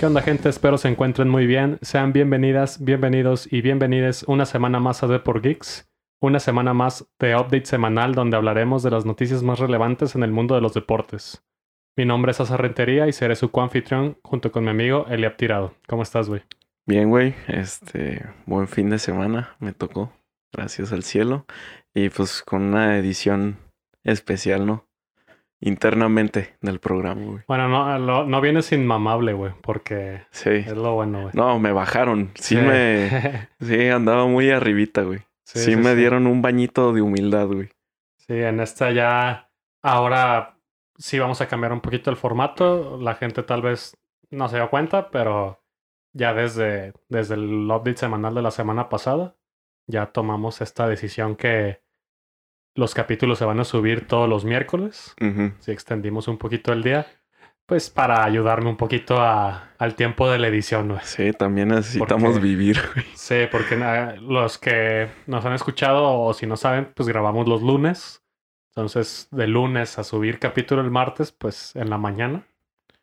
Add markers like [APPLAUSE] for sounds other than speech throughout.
¿Qué onda gente? Espero se encuentren muy bien. Sean bienvenidas, bienvenidos y bienvenides una semana más a Deport Geeks. Una semana más de update semanal donde hablaremos de las noticias más relevantes en el mundo de los deportes. Mi nombre es Asa Rentería y seré su coanfitrión junto con mi amigo Eliab Tirado. ¿Cómo estás, güey? Bien, güey. Este, buen fin de semana me tocó. Gracias al cielo. Y pues con una edición especial, ¿no? Internamente del programa, güey. Bueno, no, lo- no vienes inmamable, güey, porque Sí. es lo bueno, güey. No, me bajaron. Sí, me. [LAUGHS] Sí, andaba muy arribita, güey. Sí, sí, me dieron un bañito de humildad, güey. Sí, en esta ya. Ahora sí vamos a cambiar un poquito el formato. La gente tal vez no se dio cuenta, pero ya desde, desde el update semanal de la semana pasada, ya tomamos esta decisión que los capítulos se van a subir todos los miércoles. Si extendimos un poquito el día, pues para ayudarme un poquito a, al tiempo de la edición. Sí, también necesitamos Porque- vivir. [LAUGHS] Sí, porque los que nos han escuchado o si no saben, pues grabamos los lunes. Entonces, de lunes a subir capítulo el martes, pues en la mañana,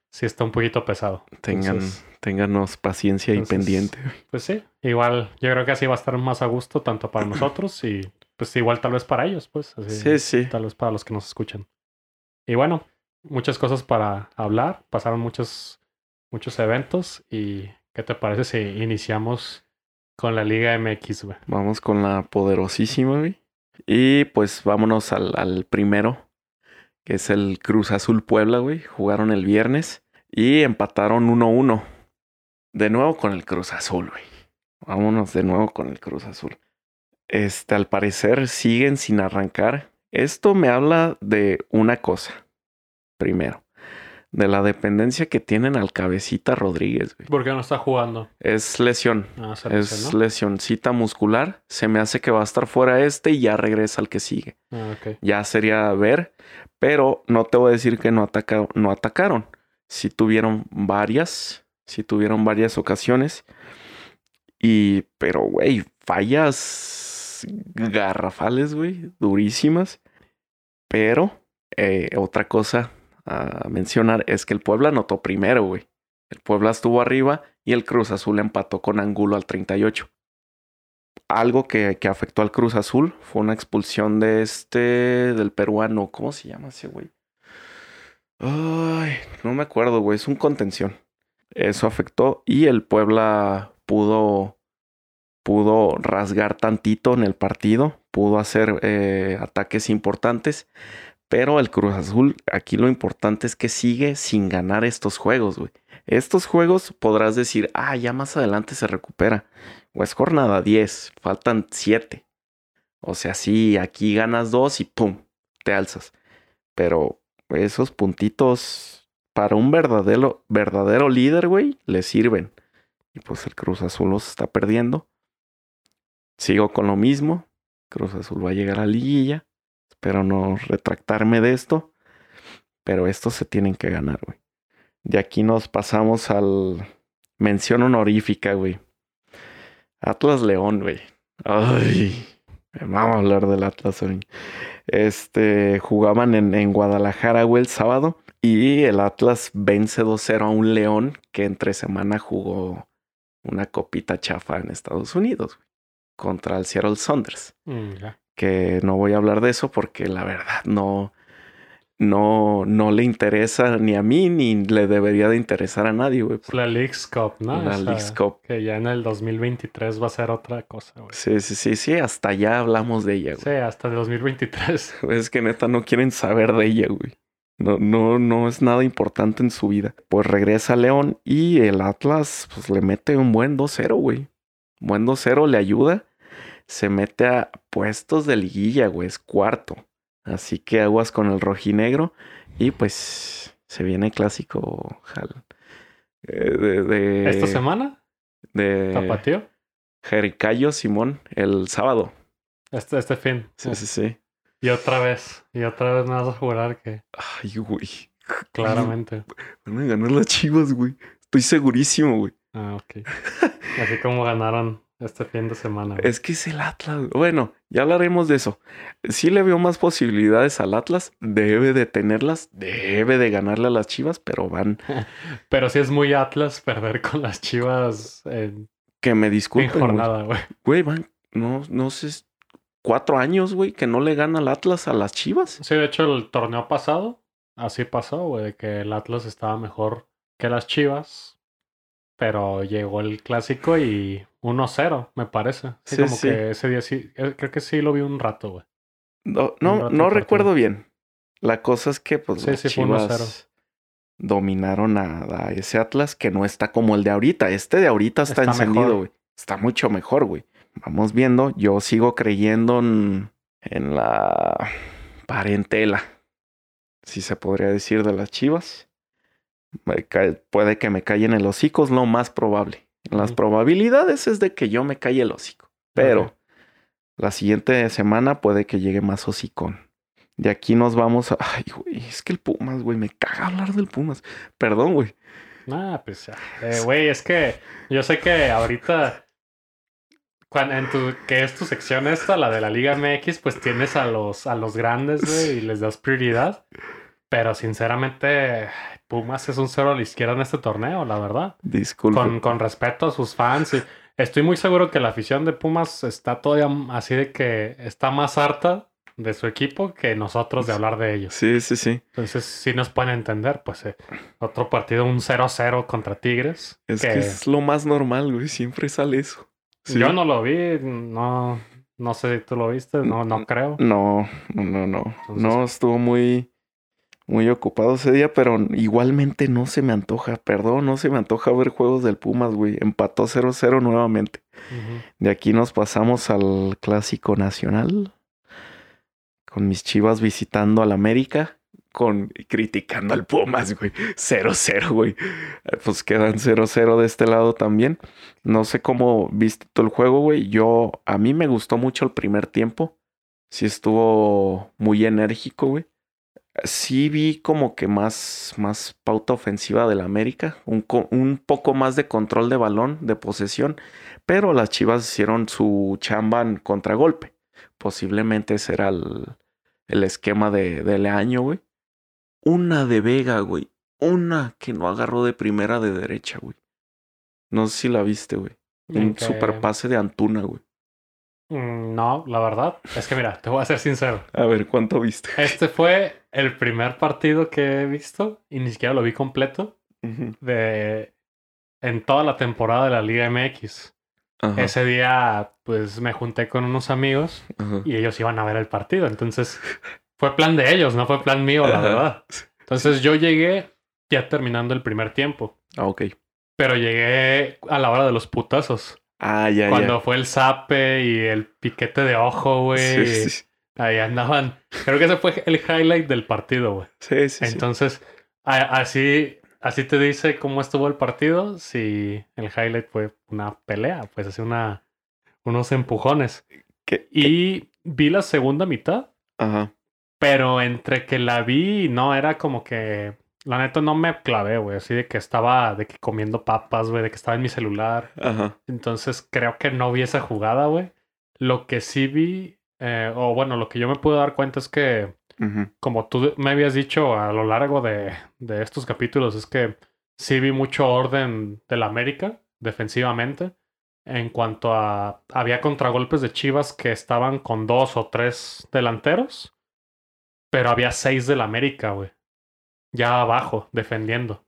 sí está un poquito pesado. Tengan, Entonces, ténganos paciencia y pendiente, pues sí, igual yo creo que así va a estar más a gusto tanto para [CLEARS THROAT] nosotros y pues igual tal vez para ellos, pues. así, Sí, sí. Tal vez para los que nos escuchan. Y bueno, muchas cosas para hablar. Pasaron muchos, muchos eventos. ¿Y qué te parece si iniciamos con la Liga MX, güey? Vamos con la poderosísima, güey. Y pues vámonos al, al primero, que es el Cruz Azul Puebla, güey. Jugaron el viernes y empataron 1-1. De nuevo con el Cruz Azul, güey. Vámonos de nuevo con el Cruz Azul. Este, al parecer siguen sin arrancar. Esto me habla de una cosa. Primero, de la dependencia que tienen al cabecita Rodríguez, güey. ¿Por qué no está jugando? Es lesión. Ah, Es lesionó. lesioncita muscular. Se me hace que va a estar fuera este y ya regresa al que sigue. Ah. Ya sería ver, pero no te voy a decir que no, ataca- no atacaron. Sí tuvieron varias, sí tuvieron varias ocasiones. Y, pero, güey, fallas garrafales, güey, durísimas. Pero, eh, otra cosa a mencionar es que el Puebla anotó primero, güey. El Puebla estuvo arriba y el Cruz Azul empató con Angulo al 38. Algo que, que afectó al Cruz Azul fue una expulsión de este, del peruano. ¿Cómo se llama ese güey? Ay, no me acuerdo, güey. Es un contención. Eso afectó y el Puebla pudo, pudo rasgar tantito en el partido. Pudo hacer eh, ataques importantes. Pero el Cruz Azul, aquí lo importante es que sigue sin ganar estos juegos, güey. Estos juegos podrás decir, ah, ya más adelante se recupera. O es jornada 10, faltan 7. O sea, sí, aquí ganas 2 y pum, te alzas. Pero esos puntitos para un verdadero, verdadero líder, güey, le sirven. Y pues el Cruz Azul los está perdiendo. Sigo con lo mismo. Cruz Azul va a llegar a liguilla. Espero no retractarme de esto. Pero estos se tienen que ganar, güey. De aquí nos pasamos al mención honorífica, güey. Atlas León, güey. Ay, vamos a hablar del Atlas hoy. Este, jugaban en, en Guadalajara, güey, el sábado. Y el Atlas vence 2-0 a un León que entre semana jugó una copita chafa en Estados Unidos, contra el Seattle Saunders Mm, que no voy a hablar de eso porque la verdad no, no, no le interesa ni a mí ni le debería de interesar a nadie, güey. La Leagues Cup, ¿no? La Esa- Leagues Cup. Que ya en el 2023 va a ser otra cosa, güey. Sí, sí, sí, sí, hasta ya hablamos de ella, Sí, güey. hasta el 2023. [LAUGHS] Es que neta no quieren saber de ella, güey. No, no, no es nada importante en su vida. Pues regresa León y el Atlas pues le mete un buen 2-0, güey. Buen 2-0 le ayuda. Se mete a puestos de liguilla, güey. Es cuarto. Así que aguas con el rojinegro. Y pues se viene clásico jal. eh, de, de, ¿Esta semana? de ¿Tapatío? Jericayo Simón el sábado. Este, este fin. Sí, sí, sí. Y otra vez. Y otra vez me vas a jurar que Ay, güey. claramente. Van a ganar las chivas, güey. Estoy segurísimo, güey. Ah, ok. [LAUGHS] Así como ganaron este fin de semana. güey. Es que es el Atlas. Bueno, ya hablaremos de eso. Sí le veo más posibilidades al Atlas. Debe de tenerlas. Debe de ganarle a las Chivas, pero van. [LAUGHS] Pero sí es muy Atlas perder con las chivas en, Que me en disculpen. güey. jornada, güey. Güey, van. No, no sé. Cuatro años, güey, que no le gana el Atlas a las Chivas. Sí, de hecho, el torneo pasado, así pasó, güey, que el Atlas estaba mejor que las chivas. Pero llegó el clásico y 1-0, me parece. Sí, Sí, como sí. que ese día sí, eh, creo que sí lo vi un rato, güey. No, no, rato no recuerdo bien. La cosa es que, pues, Sí, las Chivas 1-0. dominaron a, a ese Atlas que no está como el de ahorita. Este de ahorita está, Está encendido, güey. Está mucho mejor, güey. Vamos viendo. Yo sigo creyendo en, en la parentela, si se podría decir, de las Chivas. Puede que me callen el hocico, es lo más probable. Las probabilidades es de que yo me calle el hocico. Pero la siguiente semana puede que llegue más hocicón. De aquí nos vamos a... Ay, güey, es que el Pumas, güey, me caga hablar del Pumas. Perdón, güey. Ah, pues. Eh, Güey, es que yo sé que ahorita, cuan- en tu, que es tu sección esta, la de la Liga MX, pues tienes a los, a los grandes, güey, y les das prioridad. Pero sinceramente, Pumas es un cero a la izquierda en este torneo, la verdad. Disculpe. Con, con respeto a sus fans. Y estoy muy seguro que la afición de Pumas está todavía así de que está más harta de su equipo que nosotros de hablar de ellos. Sí, sí, sí. Entonces, sí nos pueden entender, pues eh, otro partido, un 0-0 contra Tigres. Es que que es lo más normal, güey. Siempre sale eso. Sí. Yo no lo vi, no, no sé si tú lo viste, no, no creo. No, no, no, no. Entonces- No, estuvo muy, muy ocupado ese día, pero igualmente no se me antoja. Perdón, no se me antoja ver juegos del Pumas, güey. Empató 0-0 nuevamente. De aquí nos pasamos al Clásico Nacional. Con mis chivas visitando al América. Con criticando al Pumas, güey. 0-0, güey. Eh, Pues quedan 0-0 de este lado también. No sé cómo viste todo el juego, güey. Yo, a mí me gustó mucho el primer tiempo. Sí estuvo muy enérgico, güey. Sí vi como que más, más pauta ofensiva del América. Un, un poco más de control de balón, de posesión. Pero las Chivas hicieron su chamba en contragolpe. Posiblemente ese era el, el esquema de, del año, güey. Una de Vega, güey. Una que no agarró de primera de derecha, güey. No sé si la viste, güey. Un super pase de Antuna, güey. Mm, No, la verdad, es que mira, te voy a ser sincero. A ver, ¿cuánto viste? Este fue el primer partido que he visto y ni siquiera lo vi completo de en toda la temporada de la Liga MX. Ajá, Ese día, pues me junté con unos amigos ajá. y ellos iban a ver el partido. Entonces, fue plan de ellos, no fue plan mío, la Ajá. verdad. Entonces, yo llegué ya terminando el primer tiempo, Ah, ok. pero llegué a la hora de los putazos. Ah, ya, Cuando fue el zape y el piquete de ojo, güey. Sí, sí, Ahí andaban. Creo que ese fue el highlight del partido, güey. sí, sí, sí. Entonces, a- así, así te dice cómo estuvo el partido. Si el highlight fue una pelea, pues así una, unos empujones. ¿Qué- Y vi la segunda mitad, Ajá. pero entre que la vi, no, era como que. La neta no me clavé, güey. Así de que estaba de que comiendo papas, güey, de que estaba en mi celular. Ajá. Entonces creo que no vi esa jugada, güey. Lo que sí vi, eh, o bueno, lo que yo me pude dar cuenta es que, como tú me habías dicho a lo largo de, de estos capítulos, es que sí vi mucho orden del América defensivamente. En cuanto a, había contragolpes de Chivas que estaban con dos o tres delanteros, pero había seis del América, güey. Ya abajo, defendiendo.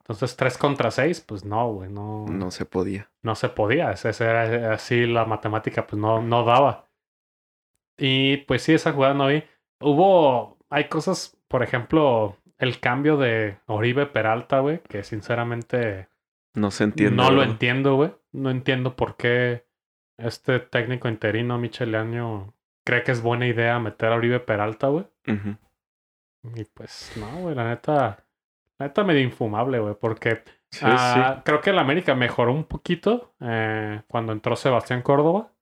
Entonces, tres contra seis, pues no, güey, no No se podía. no se podía. Ese era así la matemática, pues no, no daba. Y pues sí, esa jugada no vi. Hubo, hay cosas, por ejemplo, el cambio de Oribe Peralta, güey, que sinceramente No se entiende. no lo entiendo, güey. No entiendo por qué este técnico interino, Micheleaño, cree que es buena idea meter a Oribe Peralta, güey. Y pues no, güey, la neta, la neta medio infumable, güey, porque Sí, Ah, Creo que el América mejoró un poquito eh, cuando entró Sebastián Córdoba.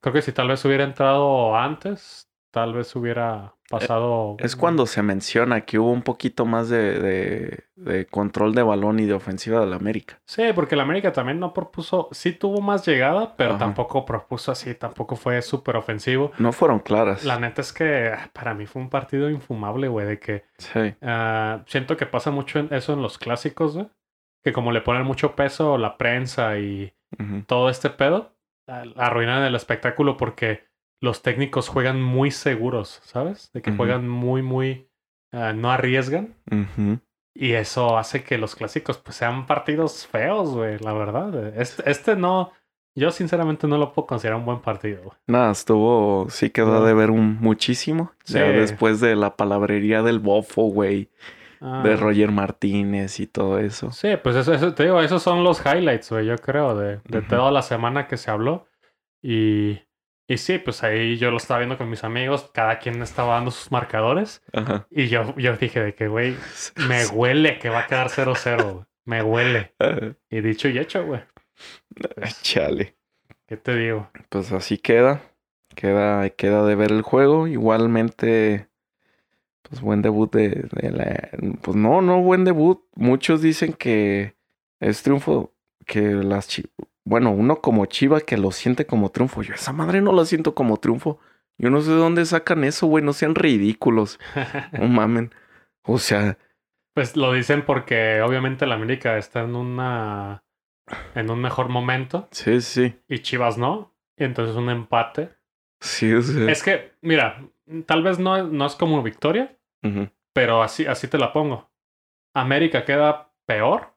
Creo que si tal vez hubiera entrado antes, tal vez hubiera pasado. Es cuando se menciona que hubo un poquito más de, de, de control de balón y de ofensiva del América. Sí, porque el América también no propuso, sí tuvo más llegada, pero Ajá. tampoco propuso así, tampoco fue súper ofensivo. No fueron claras. La neta es que ah, para mí fue un partido infumable, güey, de que Sí. ah, siento que pasa mucho en- eso en los clásicos, güey. Que como le ponen mucho peso la prensa y todo este pedo, ah, arruinan el espectáculo porque los técnicos juegan muy seguros, ¿sabes? De que juegan muy, muy, ah, no arriesgan. Y eso hace que los clásicos pues sean partidos feos, güey, la verdad. Este, este no, yo sinceramente no lo puedo considerar un buen partido. Nada, estuvo. Sí quedó de ver un muchísimo. Ya Sí. después de la palabrería del bofo, güey. Ah, De Roger Martínez y todo eso. Sí, pues eso, eso- te digo, esos son los highlights, güey, yo creo, de, de toda la semana que se habló. Y, y sí, pues ahí yo lo estaba viendo con mis amigos, cada quien estaba dando sus marcadores. Ajá. Y yo, yo dije de que, güey, [LAUGHS] me huele que va a quedar 0-0, güey. Me huele. Ah, Y dicho y hecho, güey. Chale. ¿Qué te digo? Pues así queda. Queda, queda de ver el juego. Igualmente, pues buen debut de, de la... Pues no, no buen debut. Muchos dicen que es triunfo, que las... chi- Bueno, uno como Chiva que lo siente como triunfo. Yo esa madre no lo siento como triunfo. Yo no sé de dónde sacan eso, güey. No sean ridículos. [LAUGHS] No mamen. O sea, Pues lo dicen porque obviamente la América está en una en un mejor momento sí, sí. y Chivas no. Y entonces un empate. Sí, o sea. Es que, mira, tal vez no, no es como victoria, pero así, así te la pongo. América queda peor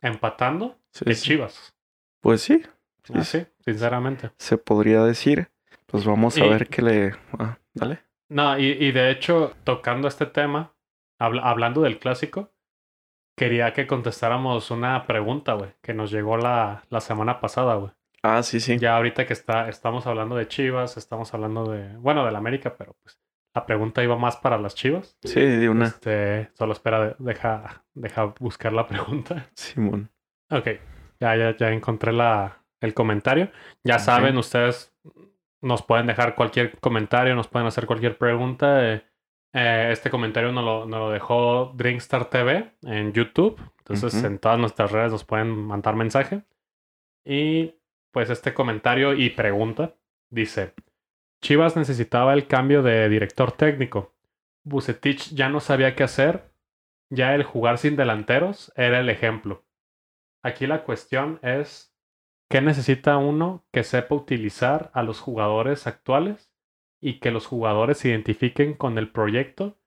empatando Sí, que sí. Chivas. Pues sí, Sí, Así, sinceramente. se podría decir. Pues vamos a Y- ver qué le... Ah, dale. No, y, y de hecho, tocando este tema, habla- hablando del clásico, quería que contestáramos una pregunta, güey, que nos llegó la, la semana pasada, güey. Ah, sí, sí. Ya ahorita que está, estamos hablando de Chivas, estamos hablando de, bueno, del América, pero pues la pregunta iba más para las Chivas. Sí, de una. Este, solo espera, de- deja, deja buscar la pregunta. Simón. Ok, ya, ya, ya encontré la, el comentario. Ya saben, ustedes nos pueden dejar cualquier comentario, nos pueden hacer cualquier pregunta. eh, eh, este comentario nos lo, nos lo dejó Drinkstar TV en YouTube. Entonces, en todas nuestras redes nos pueden mandar mensaje. Y pues este comentario y pregunta dice: Chivas necesitaba el cambio de director técnico. Bucetich ya no sabía qué hacer. Ya el jugar sin delanteros era el ejemplo. Aquí la cuestión es, ¿qué necesita uno que sepa utilizar a los jugadores actuales y que los jugadores se identifiquen con el proyecto?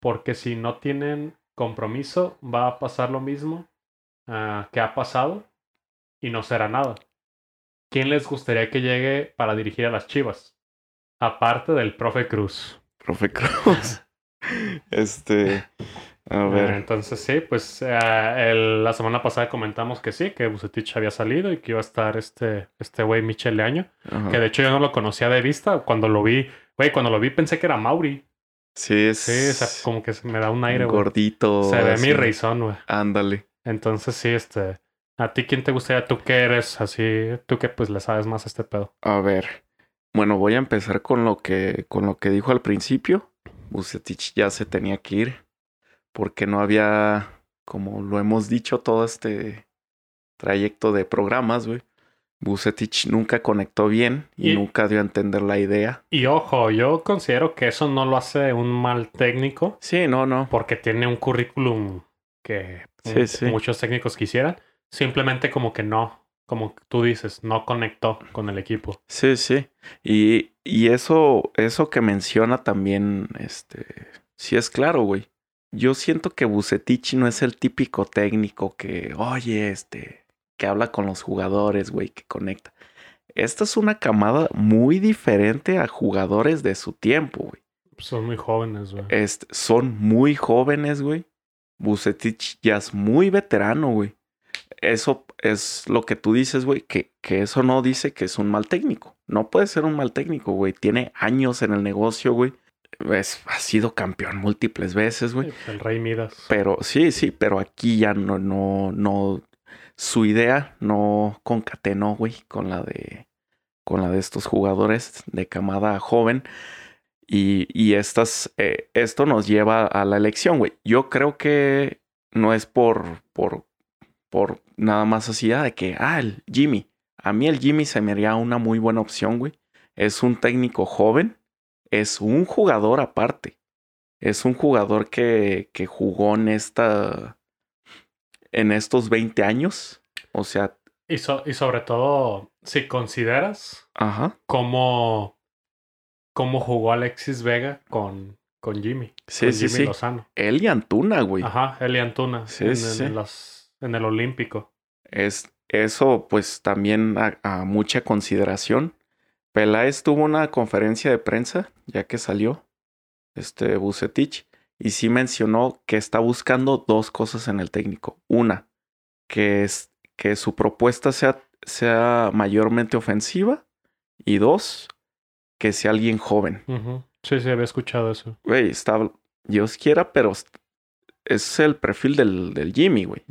Porque si no tienen compromiso, va a pasar lo mismo ah, que ha pasado y no será nada. ¿Quién les gustaría que llegue para dirigir a las Chivas? Aparte del profe Cruz. Profe Cruz. [LAUGHS] este. A Ah, ver. entonces sí, pues eh, el- la semana pasada comentamos que sí, que Bucetich había salido y que iba a estar este este güey Michel Leaño, Ajá. que de hecho yo no lo conocía de vista, cuando lo vi, güey, cuando lo vi pensé que era Mauri. Sí, es. Sí, o sea, como que me da un aire, güey. Gordito. Se ve así. mi reizón, güey. Ándale. Entonces sí, este, ¿a ti quién te gustaría? ¿Tú que eres así? ¿Tú que pues le sabes más a este pedo? A ver. Bueno, voy a empezar con lo que, con lo que dijo al principio. Bucetich ya se tenía que ir. Porque no había, como lo hemos dicho, todo este trayecto de programas, güey. Bucetich nunca conectó bien y, Y- nunca dio a entender la idea. Y ojo, yo considero que eso no lo hace un mal técnico, Sí, no, no. porque tiene un currículum que Sí, sí. muchos técnicos quisieran. Simplemente como que no, como tú dices, no conectó con el equipo. Sí, sí. Y, y eso, eso que menciona también, este, sí es claro, güey. Yo siento que Bucetich no es el típico técnico que, oye, este, que habla con los jugadores, güey, que conecta. Esta es una camada muy diferente a jugadores de su tiempo, güey. Son muy jóvenes, güey. Este, son muy jóvenes, güey. Bucetich ya es muy veterano, güey. Eso es lo que tú dices, güey, que, que eso no dice que es un mal técnico. No puede ser un mal técnico, güey. Tiene años en el negocio, güey. Es, ha sido campeón múltiples veces, güey. Sí, el Rey Midas. Pero sí, sí, pero aquí ya no, no, no. Su idea no concatenó, güey, con la de. con la de estos jugadores de camada joven. Y, y estas, eh, esto nos lleva a la elección, güey. Yo creo que no es por, por, por nada más así ah, de que, ah, el Jimmy. A mí el Jimmy se me haría una muy buena opción, güey. Es un técnico joven, es un jugador aparte. Es un jugador que, que jugó en esta, en estos 20 años. O sea, Y, so- y sobre todo, si consideras ajá. cómo, cómo jugó Alexis Vega con, con Jimmy. Sí, con sí, Jimmy sí. Lozano. Él y Antuna, güey. Ajá, Eli Antuna. Sí, en, sí, en- el Olímpico. Es eso, pues también a, a mucha consideración. Peláez tuvo una conferencia de prensa, ya que salió, este Bucetich, y sí mencionó que está buscando dos cosas en el técnico. Una, que es que su propuesta sea, sea mayormente ofensiva, y dos, que sea alguien joven. Sí, sí, había escuchado eso. Güey, está, Dios quiera, pero es el perfil del, del Jimmy, güey.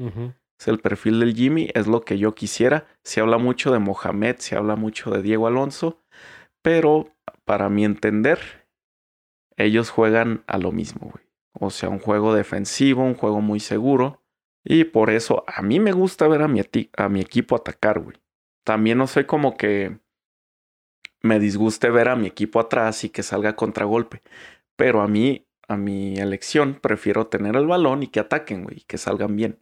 Es el perfil del Jimmy, es lo que yo quisiera. Se habla mucho de Mohamed, se habla mucho de Diego Alonso, pero para mi entender, ellos juegan a lo mismo, güey. O sea, un juego defensivo, un juego muy seguro. Y por eso a mí me gusta ver a mi, a mi equipo atacar, güey. También no soy como que me disguste ver a mi equipo atrás y que salga contragolpe. Pero a mí, a mi elección, prefiero tener el balón y que ataquen, güey, y que salgan bien.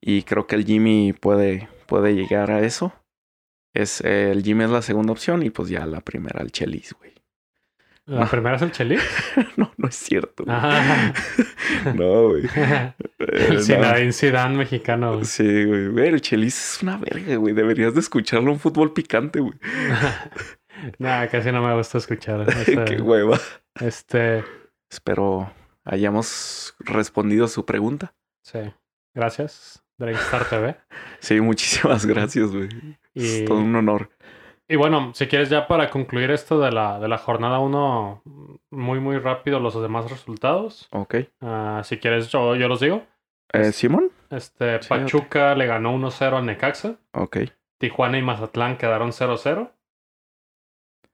Y creo que el Jimmy puede, puede llegar a eso. Es, eh, el Jimmy es la segunda opción y pues ya la primera el Chelis, güey. La No. primera es el Chelis. [LAUGHS] no, no es cierto. güey. Ajá. [LAUGHS] No, güey. [LAUGHS] Eh, el no. Zinedine Zidane mexicano. güey. Sí, güey. Güey, el Chelis es una verga, güey. Deberías de escucharlo en fútbol picante, güey. Nah, casi no me gusta escuchar. Qué hueva. este, Espero hayamos respondido a su pregunta. sí. Gracias, Dragstar TV. Sí, muchísimas gracias, güey. Y, Es todo un honor. y bueno, si quieres ya para concluir esto de la, de la jornada 1, muy, muy rápido los demás resultados. Ok. Ah, si quieres, yo, yo los digo. Eh, ¿Simón? Este, Sí, Pachuca le ganó 1-0 al Necaxa. Ok. Tijuana y Mazatlán quedaron 0-0.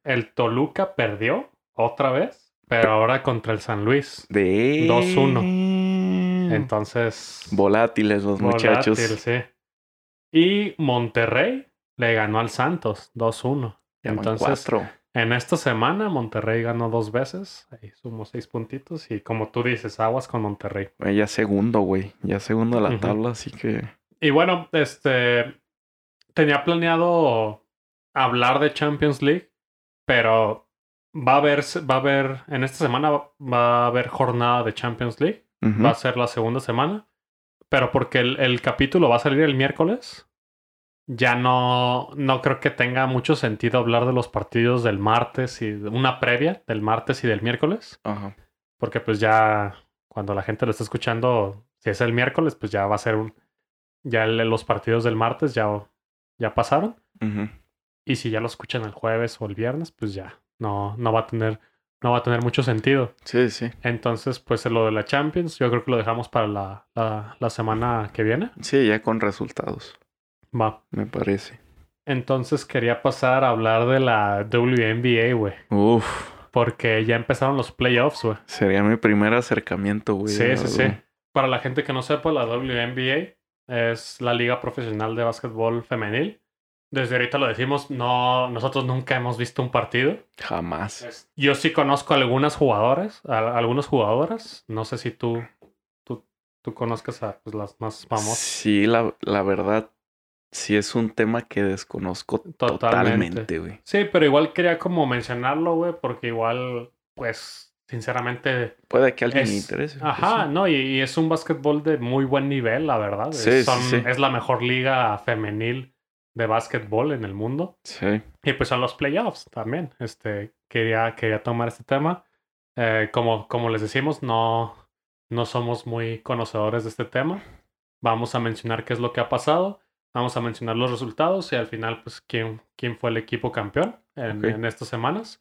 El Toluca perdió otra vez, pero ahora contra el San Luis. De 2-1. Entonces, Volátiles los muchachos. volátil, sí. Y Monterrey le ganó al Santos 2-1. Ya van Entonces, cuatro. en esta semana Monterrey ganó dos veces. Ahí sumó seis puntitos. Y como tú dices, aguas con Monterrey. Güey, ya segundo, güey. Ya segundo de la tabla, así que. Y bueno, este tenía planeado hablar de Champions League, pero va a haber, va a haber, en esta semana va- a haber jornada de Champions League, va a ser la segunda semana, pero porque el, el capítulo va a salir el miércoles, ya no, no creo que tenga mucho sentido hablar de los partidos del martes y una previa del martes y del miércoles, Ajá. porque pues ya cuando la gente lo está escuchando, si es el miércoles, pues ya va a ser un, ya los partidos del martes ya, ya pasaron. Ujú. Y si ya lo escuchan el jueves o el viernes, pues ya no, no va a tener, no va a tener mucho sentido. Sí, sí. Entonces, pues lo de la Champions, yo creo que lo dejamos para la, la, la semana que viene. Sí, ya con resultados, Va. me parece. Entonces quería pasar a hablar de la WNBA, güey. Uf, Porque ya empezaron los playoffs, güey. sería mi primer acercamiento, güey. Sí, sí, sí. Para la gente que no sepa, la WNBA es la liga profesional de básquetbol femenil. Desde ahorita lo decimos, no, nosotros nunca hemos visto un partido. Jamás. Yo sí conozco algunas jugadoras, a- algunas jugadoras. No sé si tú, tú, tú conozcas a pues, las más famosas. Sí, la, la verdad, sí es un tema que desconozco Totalmente. güey. Sí, pero igual quería como mencionarlo, güey, porque igual, pues, sinceramente, Puede que a alguien Es- le interese. pues Ajá, no, y, y es un básquetbol de muy buen nivel, la verdad. Sí, es, sí, sí. es la mejor liga femenil de básquetbol en el mundo. Sí. Y pues son los playoffs también. Este, quería, quería tomar este tema. Eh, como, como les decimos, no, no somos muy conocedores de este tema. Vamos a mencionar qué es lo que ha pasado. Vamos a mencionar los resultados y al final, pues, quién, quién fue el equipo campeón en, estas semanas.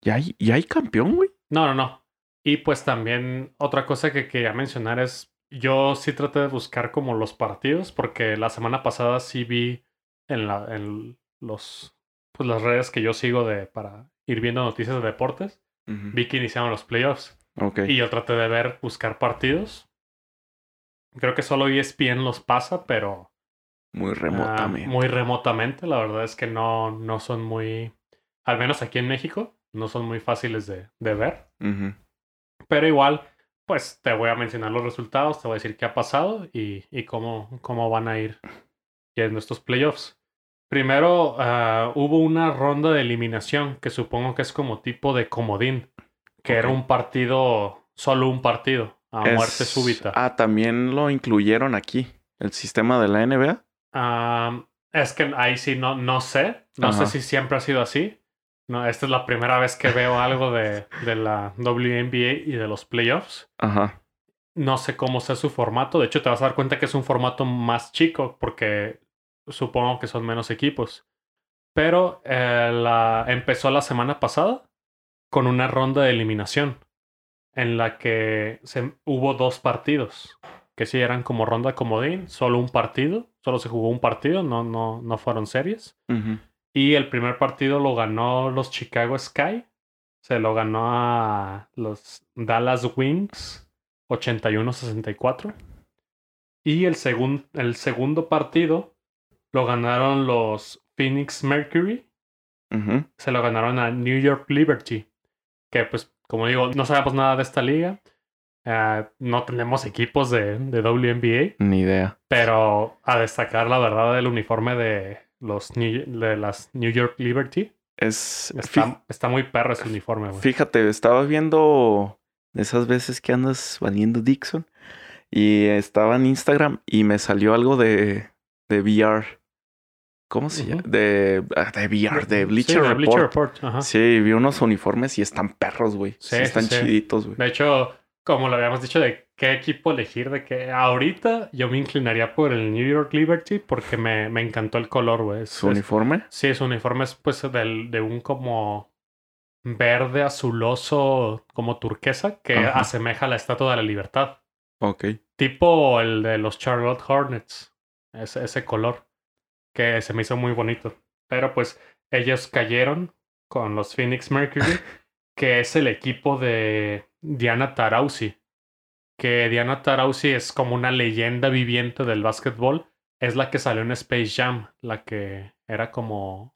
¿Ya hay, ya hay campeón, güey? No, no, no. Y pues también otra cosa que quería mencionar es, yo sí traté de buscar como los partidos, porque la semana pasada sí vi en, la, en los, pues las redes que yo sigo de, para ir viendo noticias de deportes. Vi que iniciaron los playoffs. Ok. Y yo traté de ver, buscar partidos. Creo que solo ESPN los pasa, pero Muy ah, remotamente. muy remotamente. La verdad es que no, no son muy, al menos aquí en México, no son muy fáciles de, de ver. Pero igual, pues te voy a mencionar los resultados, te voy a decir qué ha pasado y, y cómo, cómo van a ir yendo estos playoffs. Primero, ah, hubo una ronda de eliminación que supongo que es como tipo de comodín, que era un partido, solo un partido, a muerte súbita. Ah, también lo incluyeron aquí. El sistema de la NBA. Ah, es que ahí sí no, no sé, no sé si siempre ha sido así. No, esta es la primera vez que veo algo de, de la WNBA y de los playoffs. Ajá. No sé cómo sea su formato. De hecho, te vas a dar cuenta que es un formato más chico porque supongo que son menos equipos. Pero eh, la, empezó la semana pasada con una ronda de eliminación en la que se, hubo dos partidos que sí eran como ronda comodín, solo un partido, solo se jugó un partido, no, no, no fueron series. Y el primer partido lo ganó los Chicago Sky. Se lo ganó a los Dallas Wings 81-64. Y el, segun- el segundo partido lo ganaron los Phoenix Mercury. Se lo ganaron a New York Liberty. Que pues, como digo, no sabemos nada de esta liga. Ah, no tenemos equipos de, de WNBA. Ni idea. Pero a destacar la verdad del uniforme de los New- de las New York Liberty. Es. Está, está muy perro ese uniforme, güey. Fíjate, estaba viendo de esas veces que andas valiendo Dixon y estaba en Instagram y me salió algo de, de VR. ¿Cómo se llama? De, ah, de VR, de Sí, Bleacher de Report. Bleacher Report, ajá. Sí, vi unos uniformes y están perros, güey. Sí, Sí, sí, están sí. chiditos, güey. De hecho, como lo habíamos dicho de qué equipo elegir, de que ahorita yo me inclinaría por el New York Liberty porque me, me encantó el color, güey. Su es- uniforme. Sí, su uniforme es pues del, de un como verde azuloso como turquesa que Ajá. asemeja a la Estatua de la Libertad. Ok. Tipo el de los Charlotte Hornets. Ese, ese color. Que se me hizo muy bonito. Pero pues ellos cayeron con los Phoenix Mercury, [LAUGHS] que es el equipo de Diana Taurasi. Que Diana Taurasi es como una leyenda viviente del básquetbol. Es la que salió en Space Jam, la que era como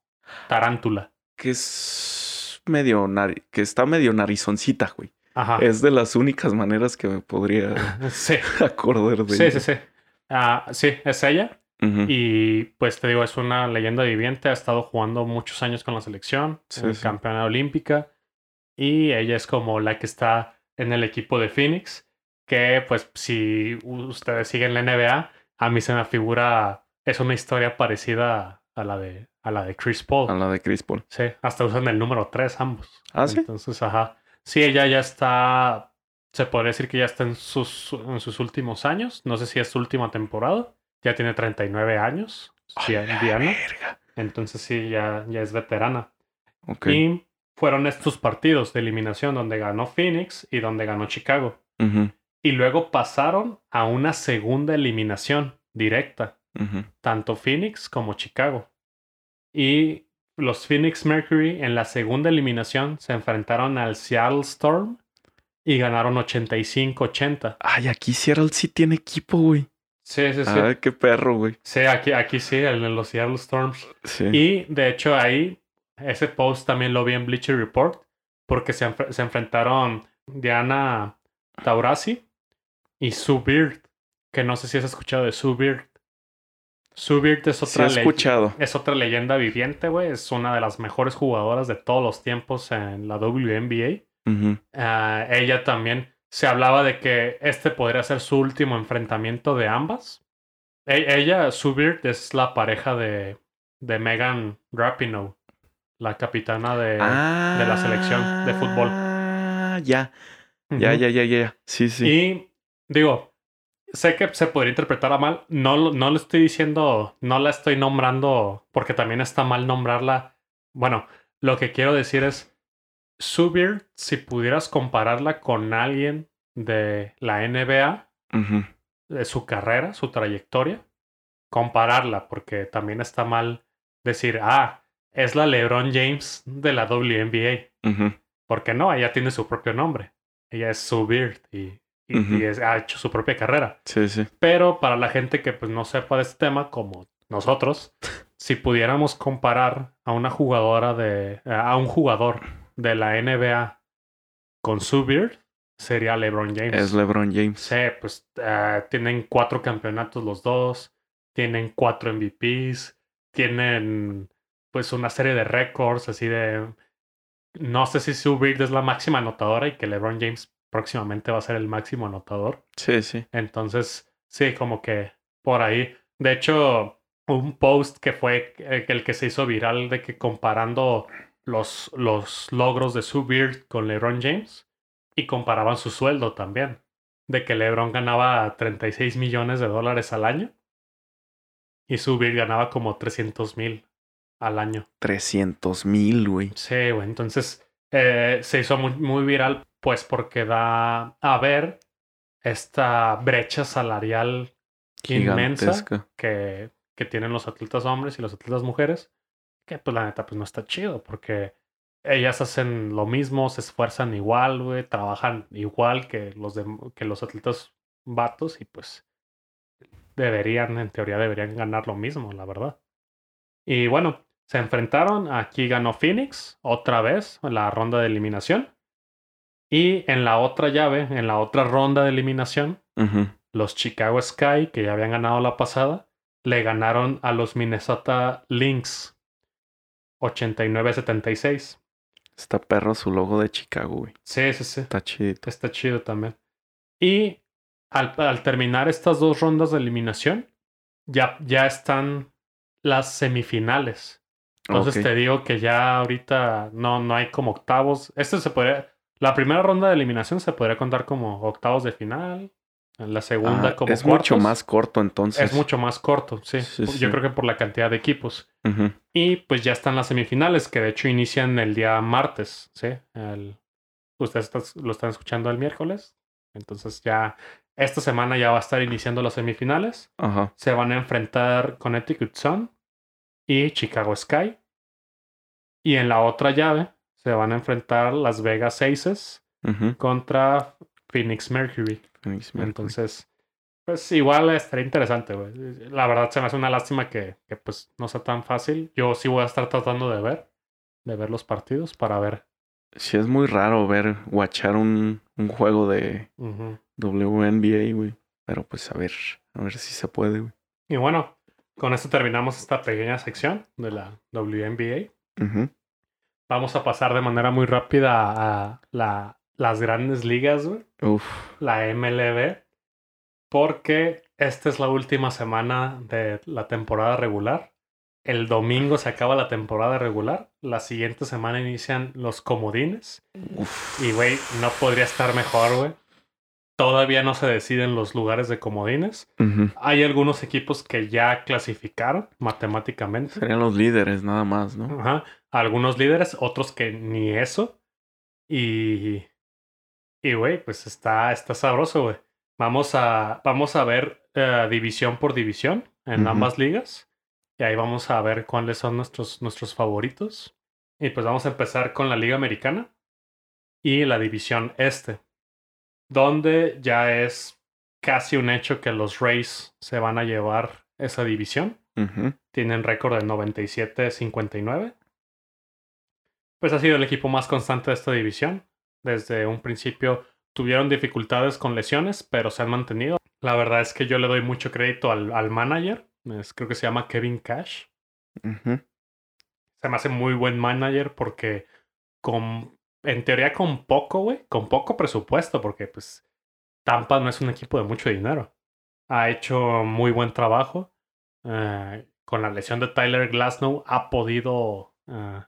tarántula. Que es medio nari- que está medio narizoncita, güey. Ajá. Es de las únicas maneras que me podría [LAUGHS] Sí, acordar de sí, ella. sí, sí. Ah, sí, es ella. Y pues te digo, es una leyenda viviente, ha estado jugando muchos años con la selección, Sí, eh, sí. campeona olímpica, y ella es como la que está en el equipo de Phoenix, que pues si ustedes siguen la NBA, a mí se me figura, es una historia parecida a la de, a la de Chris Paul. A la de Chris Paul. Sí, hasta usan el número 3 ambos. ¿Ah, sí? Entonces, ajá. Sí, ella ya está, se podría decir que ya está en sus, en sus últimos años. No sé si es su última temporada. Ya tiene 39 años. La Diana. verga. Entonces sí, ya, ya es veterana. Ok. Y fueron estos partidos de eliminación donde ganó Phoenix y donde ganó Chicago. Y luego pasaron a una segunda eliminación directa, tanto Phoenix como Chicago. Y los Phoenix Mercury en la segunda eliminación se enfrentaron al Seattle Storm y ganaron 85-80. Ay, aquí Seattle sí tiene equipo, güey. Sí, sí, sí. Ay, qué perro, güey. Sí, aquí, aquí sí, el de los Seattle Storms. Sí. Y de hecho ahí, ese post también lo vi en Bleacher Report, porque se, se enfrentaron Diana Taurasi y Sue que no sé si has escuchado de Sue Bird es otra, escuchado. es otra leyenda viviente, güey. Es una de las mejores jugadoras de todos los tiempos en la WNBA. Ah, ella también se hablaba de que este podría ser su último enfrentamiento de ambas. E- ella, Sue es la pareja de, de Megan Rapinoe, la capitana de, de la selección de fútbol. Ah, ya. Ya, ya, ya, ya. Sí, sí. Y digo, sé que se podría interpretar a mal. No, no le estoy diciendo, no la estoy nombrando porque también está mal nombrarla. Bueno, lo que quiero decir es, Subir, si pudieras compararla con alguien de la NBA, de su carrera, su trayectoria, compararla, porque también está mal decir, ah, es la LeBron James de la WNBA. Porque no, ella tiene su propio nombre. Ella es Sue Bird y, y, Ujú. y es- ha hecho su propia carrera. Sí, sí. Pero para la gente que pues no sepa de este tema, como nosotros, si pudiéramos comparar a una jugadora de. a un jugador de la NBA con Sue Bird, sería LeBron James. Es LeBron James. Sí, pues eh, tienen cuatro campeonatos los dos, tienen cuatro MVPs, tienen pues una serie de récords así de... No sé si Sue Bird es la máxima anotadora y que LeBron James próximamente va a ser el máximo anotador. Sí, sí. Entonces, sí, como que por ahí. De hecho, un post que fue eh, el que se hizo viral de que comparando los, los logros de Sue Bird con LeBron James y comparaban su sueldo también. De que LeBron ganaba 36 millones de dólares al año y Sue Bird ganaba como 300 mil al año. 300 mil, güey. Sí, güey. Entonces eh, se hizo muy, muy viral, pues porque da a ver esta brecha salarial inmensa Gigantesca. que, que tienen los atletas hombres y los atletas mujeres. Que pues la neta, pues no está chido, porque ellas hacen lo mismo, se esfuerzan igual, güey, trabajan igual que los, de, que los atletas vatos y pues deberían, en teoría, deberían ganar lo mismo, la verdad. Y bueno, se enfrentaron. Aquí ganó Phoenix otra vez en la ronda de eliminación. Y en la otra llave, en la otra ronda de eliminación, los Chicago Sky, que ya habían ganado la pasada, le ganaron a los Minnesota Lynx 89-76. Está perro su logo de Chicago, güey. Sí, sí, sí. Está chidito. Está chido también. Y al, al terminar estas dos rondas de eliminación, ya, ya están las semifinales. Entonces te digo que ya ahorita no, no hay como octavos. Este se podría. La primera ronda de eliminación se podría contar como octavos de final. La segunda Ah, como es mucho más corto entonces. Es mucho más corto, sí. Sí, Yo sí. creo que por la cantidad de equipos. Y pues ya están las semifinales, que de hecho inician el día martes, ¿sí? El- Ustedes lo están escuchando el miércoles. Entonces ya esta semana ya va a estar iniciando las semifinales. Ajá. Se van a enfrentar Connecticut Sun y Chicago Sky. Y en la otra llave se van a enfrentar Las Vegas Aces Ujú. contra Phoenix Mercury. Phoenix Mercury. Entonces, pues igual estaría interesante, güey. La verdad se me hace una lástima que, que, pues no sea tan fácil. Yo sí voy a estar tratando de ver, de ver los partidos para ver. Sí, es muy raro ver, watchar un, un juego de. WNBA, güey. Pero pues a ver, a ver si se puede, güey. Y bueno, con esto terminamos esta pequeña sección de la WNBA. Vamos a pasar de manera muy rápida a la, las grandes ligas, güey. Uf. la MLB, porque esta es la última semana de la temporada regular. El domingo se acaba la temporada regular. La siguiente semana inician los comodines. Uf. Y, güey, no podría estar mejor, güey. Todavía no se deciden los lugares de comodines. Hay algunos equipos que ya clasificaron matemáticamente. Serían los líderes nada más, ¿no? Ajá. Algunos líderes, otros que ni eso. Y. Y, güey, pues está, está sabroso, güey. Vamos a, vamos a ver eh, división por división en ambas ligas. Y ahí vamos a ver cuáles son nuestros, nuestros favoritos. Y pues vamos a empezar con la Liga Americana y la División Este, donde ya es casi un hecho que los Rays se van a llevar esa división tienen récord de 97-59. Pues ha sido el equipo más constante de esta división. Desde un principio tuvieron dificultades con lesiones, pero se han mantenido. La verdad es que yo le doy mucho crédito al, al manager. Es- creo que se llama Kevin Cash. Se me hace muy buen manager porque con, en teoría con poco, güey, con poco presupuesto, porque pues Tampa no es un equipo de mucho dinero. Ha hecho muy buen trabajo. Eh, con la lesión de Tyler Glasnow ha podido, eh,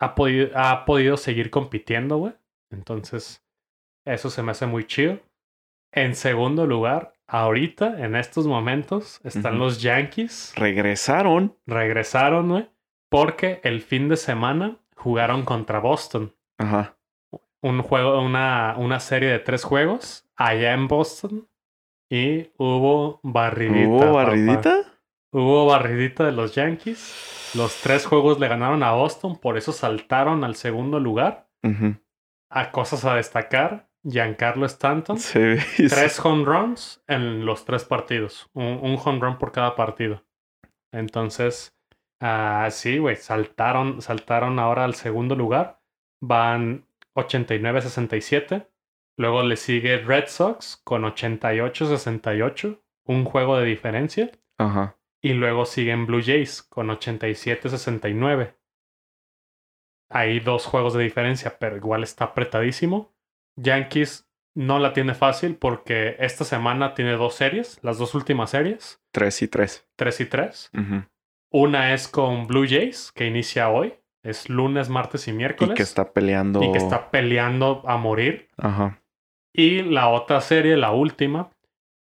ha podido, ha podido seguir compitiendo, güey. Entonces, eso se me hace muy chido. En segundo lugar, ahorita, en estos momentos, están los Yankees Regresaron. regresaron, güey, porque el fin de semana jugaron contra Boston. Ajá. Un juego, una, una serie de tres juegos allá en Boston. Y hubo barridita. ¿Hubo papá. barridita? Hubo barridita de los Yankees. Los tres juegos le ganaron a Boston, por eso saltaron al segundo lugar. A cosas a destacar, Giancarlo Stanton, ve- [LAUGHS] tres home runs en los tres partidos. Un, un home run por cada partido. Entonces, ah, sí, güey, saltaron, saltaron ahora al segundo lugar. Van 89-67. Luego le sigue Red Sox con 88-68. Un juego de diferencia. Ajá. Y luego siguen Blue Jays con 87-69. Hay dos juegos de diferencia, pero igual está apretadísimo. Yankees no la tiene fácil porque esta semana tiene dos series, las dos últimas series, Tres y tres. 3 y 3. Ujú. Una es con Blue Jays, que inicia hoy. Es lunes, martes y miércoles. Y que está peleando. y que está peleando a morir. Ajá. Y la otra serie, la última,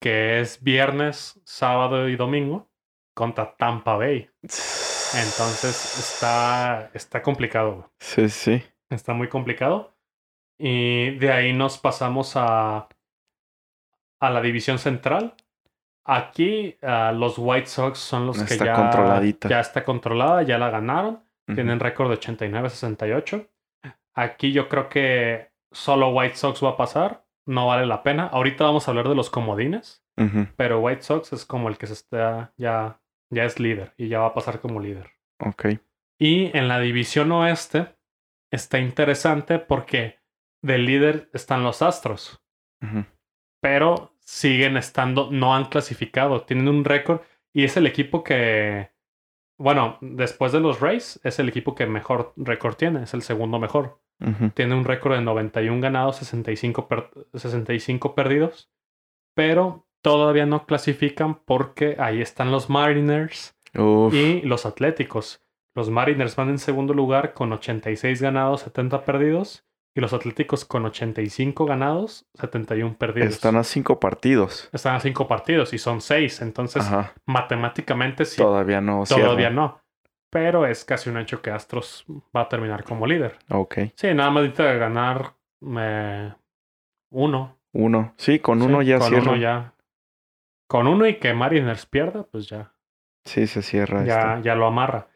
que es viernes, sábado y domingo, contra Tampa Bay. Entonces está, está complicado. Sí, sí. Está muy complicado. Y de ahí nos pasamos a, a la división central. Aquí ah, los White Sox son los que ya, controladita. ya está controlada, ya la ganaron. Tienen récord de 89-68. Aquí yo creo que solo White Sox va a pasar. No vale la pena. Ahorita vamos a hablar de los comodines. Pero White Sox es como el que se está ya, ya es líder y ya va a pasar como líder. Ok. Y en la división oeste está interesante porque del líder están los Astros, pero siguen estando, no han clasificado, tienen un récord y es el equipo que, bueno, después de los Rays, es el equipo que mejor récord tiene, es el segundo mejor. Tiene un récord de 91 ganados, 65, per- 65 perdidos, pero todavía no clasifican porque ahí están los Mariners Uf. y los Atléticos. Los Mariners van en segundo lugar con 86 ganados, 70 perdidos. Y los Atléticos con 85 ganados, 71 perdidos. Están a cinco partidos. Están a cinco partidos y son seis. Entonces, Ajá. matemáticamente sí, Todavía no todavía cierran. no. Pero es casi un hecho que Astros va a terminar como líder. Ok. Sí, nada más necesita ganar eh, uno. Uno. Sí, con Sí, uno ya con cierra. uno ya. Con uno y que Mariners pierda, pues ya. Sí, se cierra ya, esto. ya lo amarra.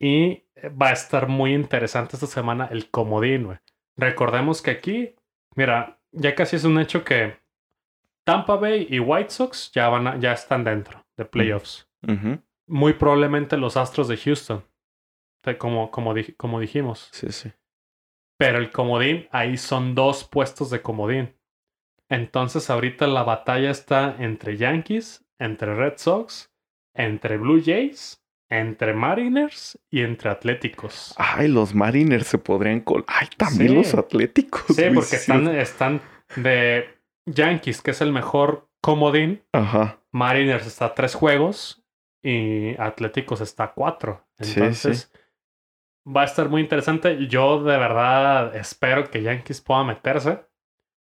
Y va a estar muy interesante esta semana el comodín, güey. Recordemos que aquí, mira, ya casi es un hecho que Tampa Bay y White Sox ya, van a- ya están dentro de playoffs. Muy probablemente los Astros de Houston, como, como, como dijimos. Sí, sí. Pero el comodín, ahí son dos puestos de comodín. Entonces ahorita la batalla está entre Yankees, entre Red Sox, entre Blue Jays, entre Mariners y entre Atléticos. Ay, los Mariners se podrían col. Ay, también Sí. los Atléticos. Sí, porque sí. están, están de Yankees, que es el mejor comodín. Ajá. Mariners está a tres juegos y Atléticos está a cuatro. Sí, Entonces, va a estar muy interesante. Yo de verdad espero que Yankees pueda meterse.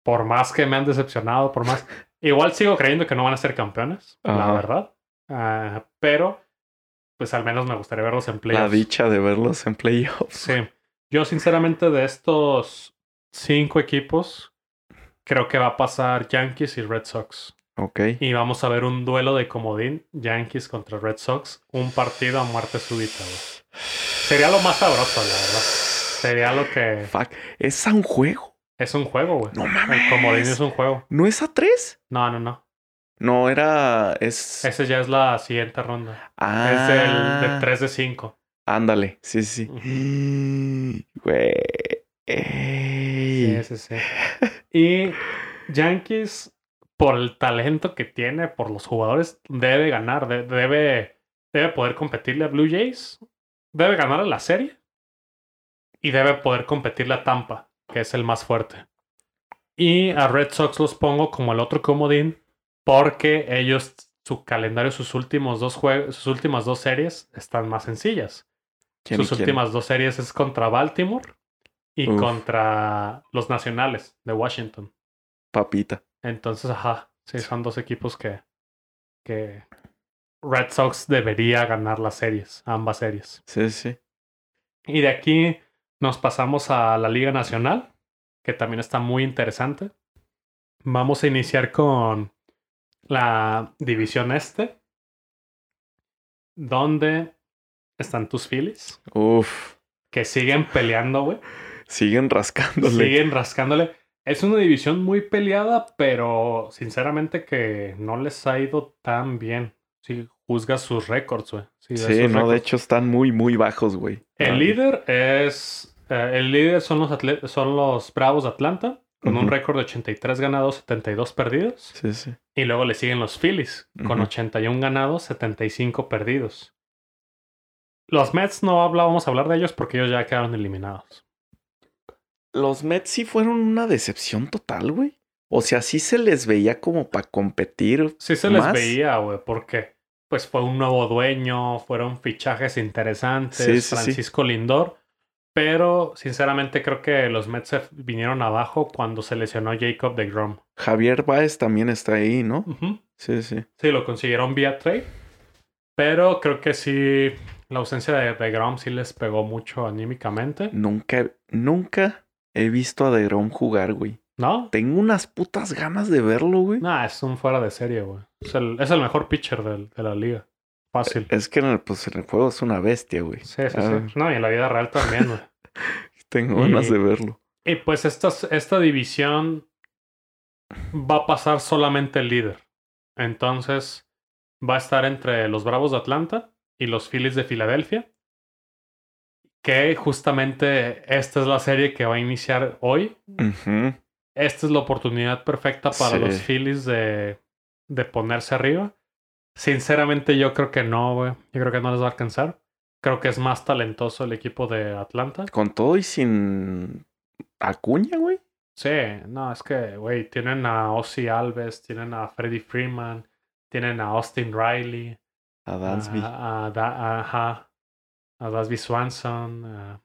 Por más que me han decepcionado, por más. [LAUGHS] Igual sigo creyendo que no van a ser campeones, la verdad. Ah, pero, pues al menos me gustaría verlos en La playoffs. dicha de verlos en playoffs. Sí. Yo, sinceramente, de estos cinco equipos, creo que va a pasar Yankees y Red Sox. Ok. Y vamos a ver un duelo de comodín, Yankees contra Red Sox, un partido a muerte súbita, güey. Sería lo más sabroso, la verdad. Sería lo que... Fuck. ¿Es a un juego? Es un juego, güey. No El mames. comodín es un juego. ¿No es a tres? No, no, no. No, era. Es. Ese ya es la siguiente ronda. ah, Es del, de 3 de 5. Ándale. Sí, sí. sí. [GASPS] Güey. Ey. Sí, sí, sí. Y Yankees, por el talento que tiene, por los jugadores, debe ganar. de- debe, debe poder competirle a Blue Jays. Debe ganar la serie. Y debe poder competirle a Tampa, que es el más fuerte. Y a Red Sox los pongo como el otro comodín. Porque ellos, su calendario, sus últimos dos juegos, sus últimas dos series están más sencillas. ¿Quién y Sus quién? últimas dos series es contra Baltimore y Uf. contra los Nacionales de Washington. Papita. Entonces, ajá, sí, son dos equipos que, que Red Sox debería ganar las series, ambas series. Sí, sí. Y de aquí nos pasamos a la Liga Nacional, que también está muy interesante. Vamos a iniciar con la División Este, donde están tus Phillies, Uf. que siguen peleando, güey. Siguen rascándole. Siguen rascándole. Es una división muy peleada, pero sinceramente que no les ha ido tan bien. Si juzgas sus récords, güey. Sí, no, de hecho están muy, muy bajos, güey. El líder es. Eh, el líder son los, son los Bravos de Atlanta, con un récord de 83 ganados, 72 perdidos. Sí, sí. Y luego le siguen los Phillies, con 81 ganados, 75 perdidos. Los Mets no vamos a hablar de ellos porque ellos ya quedaron eliminados. Los Mets sí fueron una decepción total, güey. O sea, sí se les veía como para competir. Sí se les veía, güey, porque pues fue un nuevo dueño, fueron fichajes interesantes, Francisco Lindor. Pero sinceramente creo que los Mets vinieron abajo cuando se lesionó Jacob de Grom. Javier Baez también está ahí, ¿no? Sí, sí. Sí, lo consiguieron vía trade. Pero creo que sí, la ausencia de, de Grom sí les pegó mucho anímicamente. Nunca, nunca he visto a de Grom jugar, güey. ¿No? Tengo unas putas ganas de verlo, güey. Nah, es un fuera de serie, güey. Es el, es el mejor pitcher de, de la liga. Fácil. Es que en el, pues, en el juego es una bestia, güey. Sí, sí, sí. No, y en la vida real también, güey. [LAUGHS] Tengo ganas de verlo. Y pues esta, esta división va a pasar solamente el líder. Entonces va a estar entre los Bravos de Atlanta y los Phillies de Filadelfia. Que justamente esta es la serie que va a iniciar hoy. Esta es la oportunidad perfecta para los Phillies de, de ponerse arriba. Sinceramente, yo creo que no, güey. Yo creo que no les va a alcanzar. Creo que es más talentoso el equipo de Atlanta. Con todo y sin Acuña, güey. Sí, no, es que, güey, tienen a Ozzy Alves, tienen a Freddie Freeman, tienen a Austin Riley. A Dansby. A, a, a Dansby Swanson.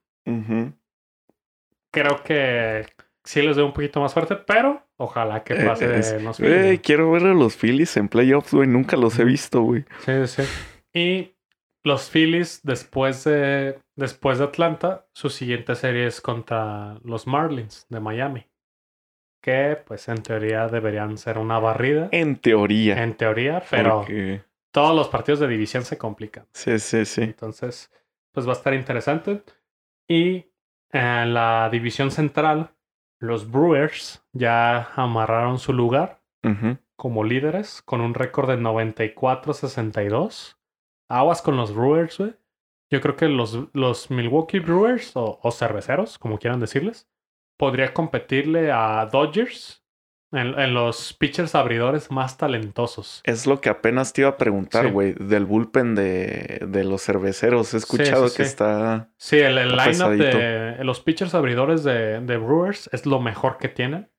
Creo que sí les doy un poquito más fuerte, pero ojalá que eh, pase los Phillies. quiero ver a los Phillies en playoffs, güey. Nunca los he visto, güey. Sí, sí. Y los Phillies, después de, después de Atlanta, su siguiente serie es contra los Marlins de Miami. Que, pues, en teoría deberían ser una barrida. En teoría. En teoría, pero todos los partidos de división se complican. Sí, sí, sí. Entonces, pues va a estar interesante. Y en la división central, los Brewers ya amarraron su lugar como líderes con un récord de 94-62. Aguas con los Brewers, güey. Yo creo que los, los Milwaukee Brewers o, cerveceros, como quieran decirles, podría competirle a Dodgers en, los pitchers abridores más talentosos. Es lo que apenas te iba a preguntar, güey, del bullpen de, de, los cerveceros. He escuchado que está. Sí, el, el lineup de los pitchers abridores de, de, Brewers es lo mejor que tienen.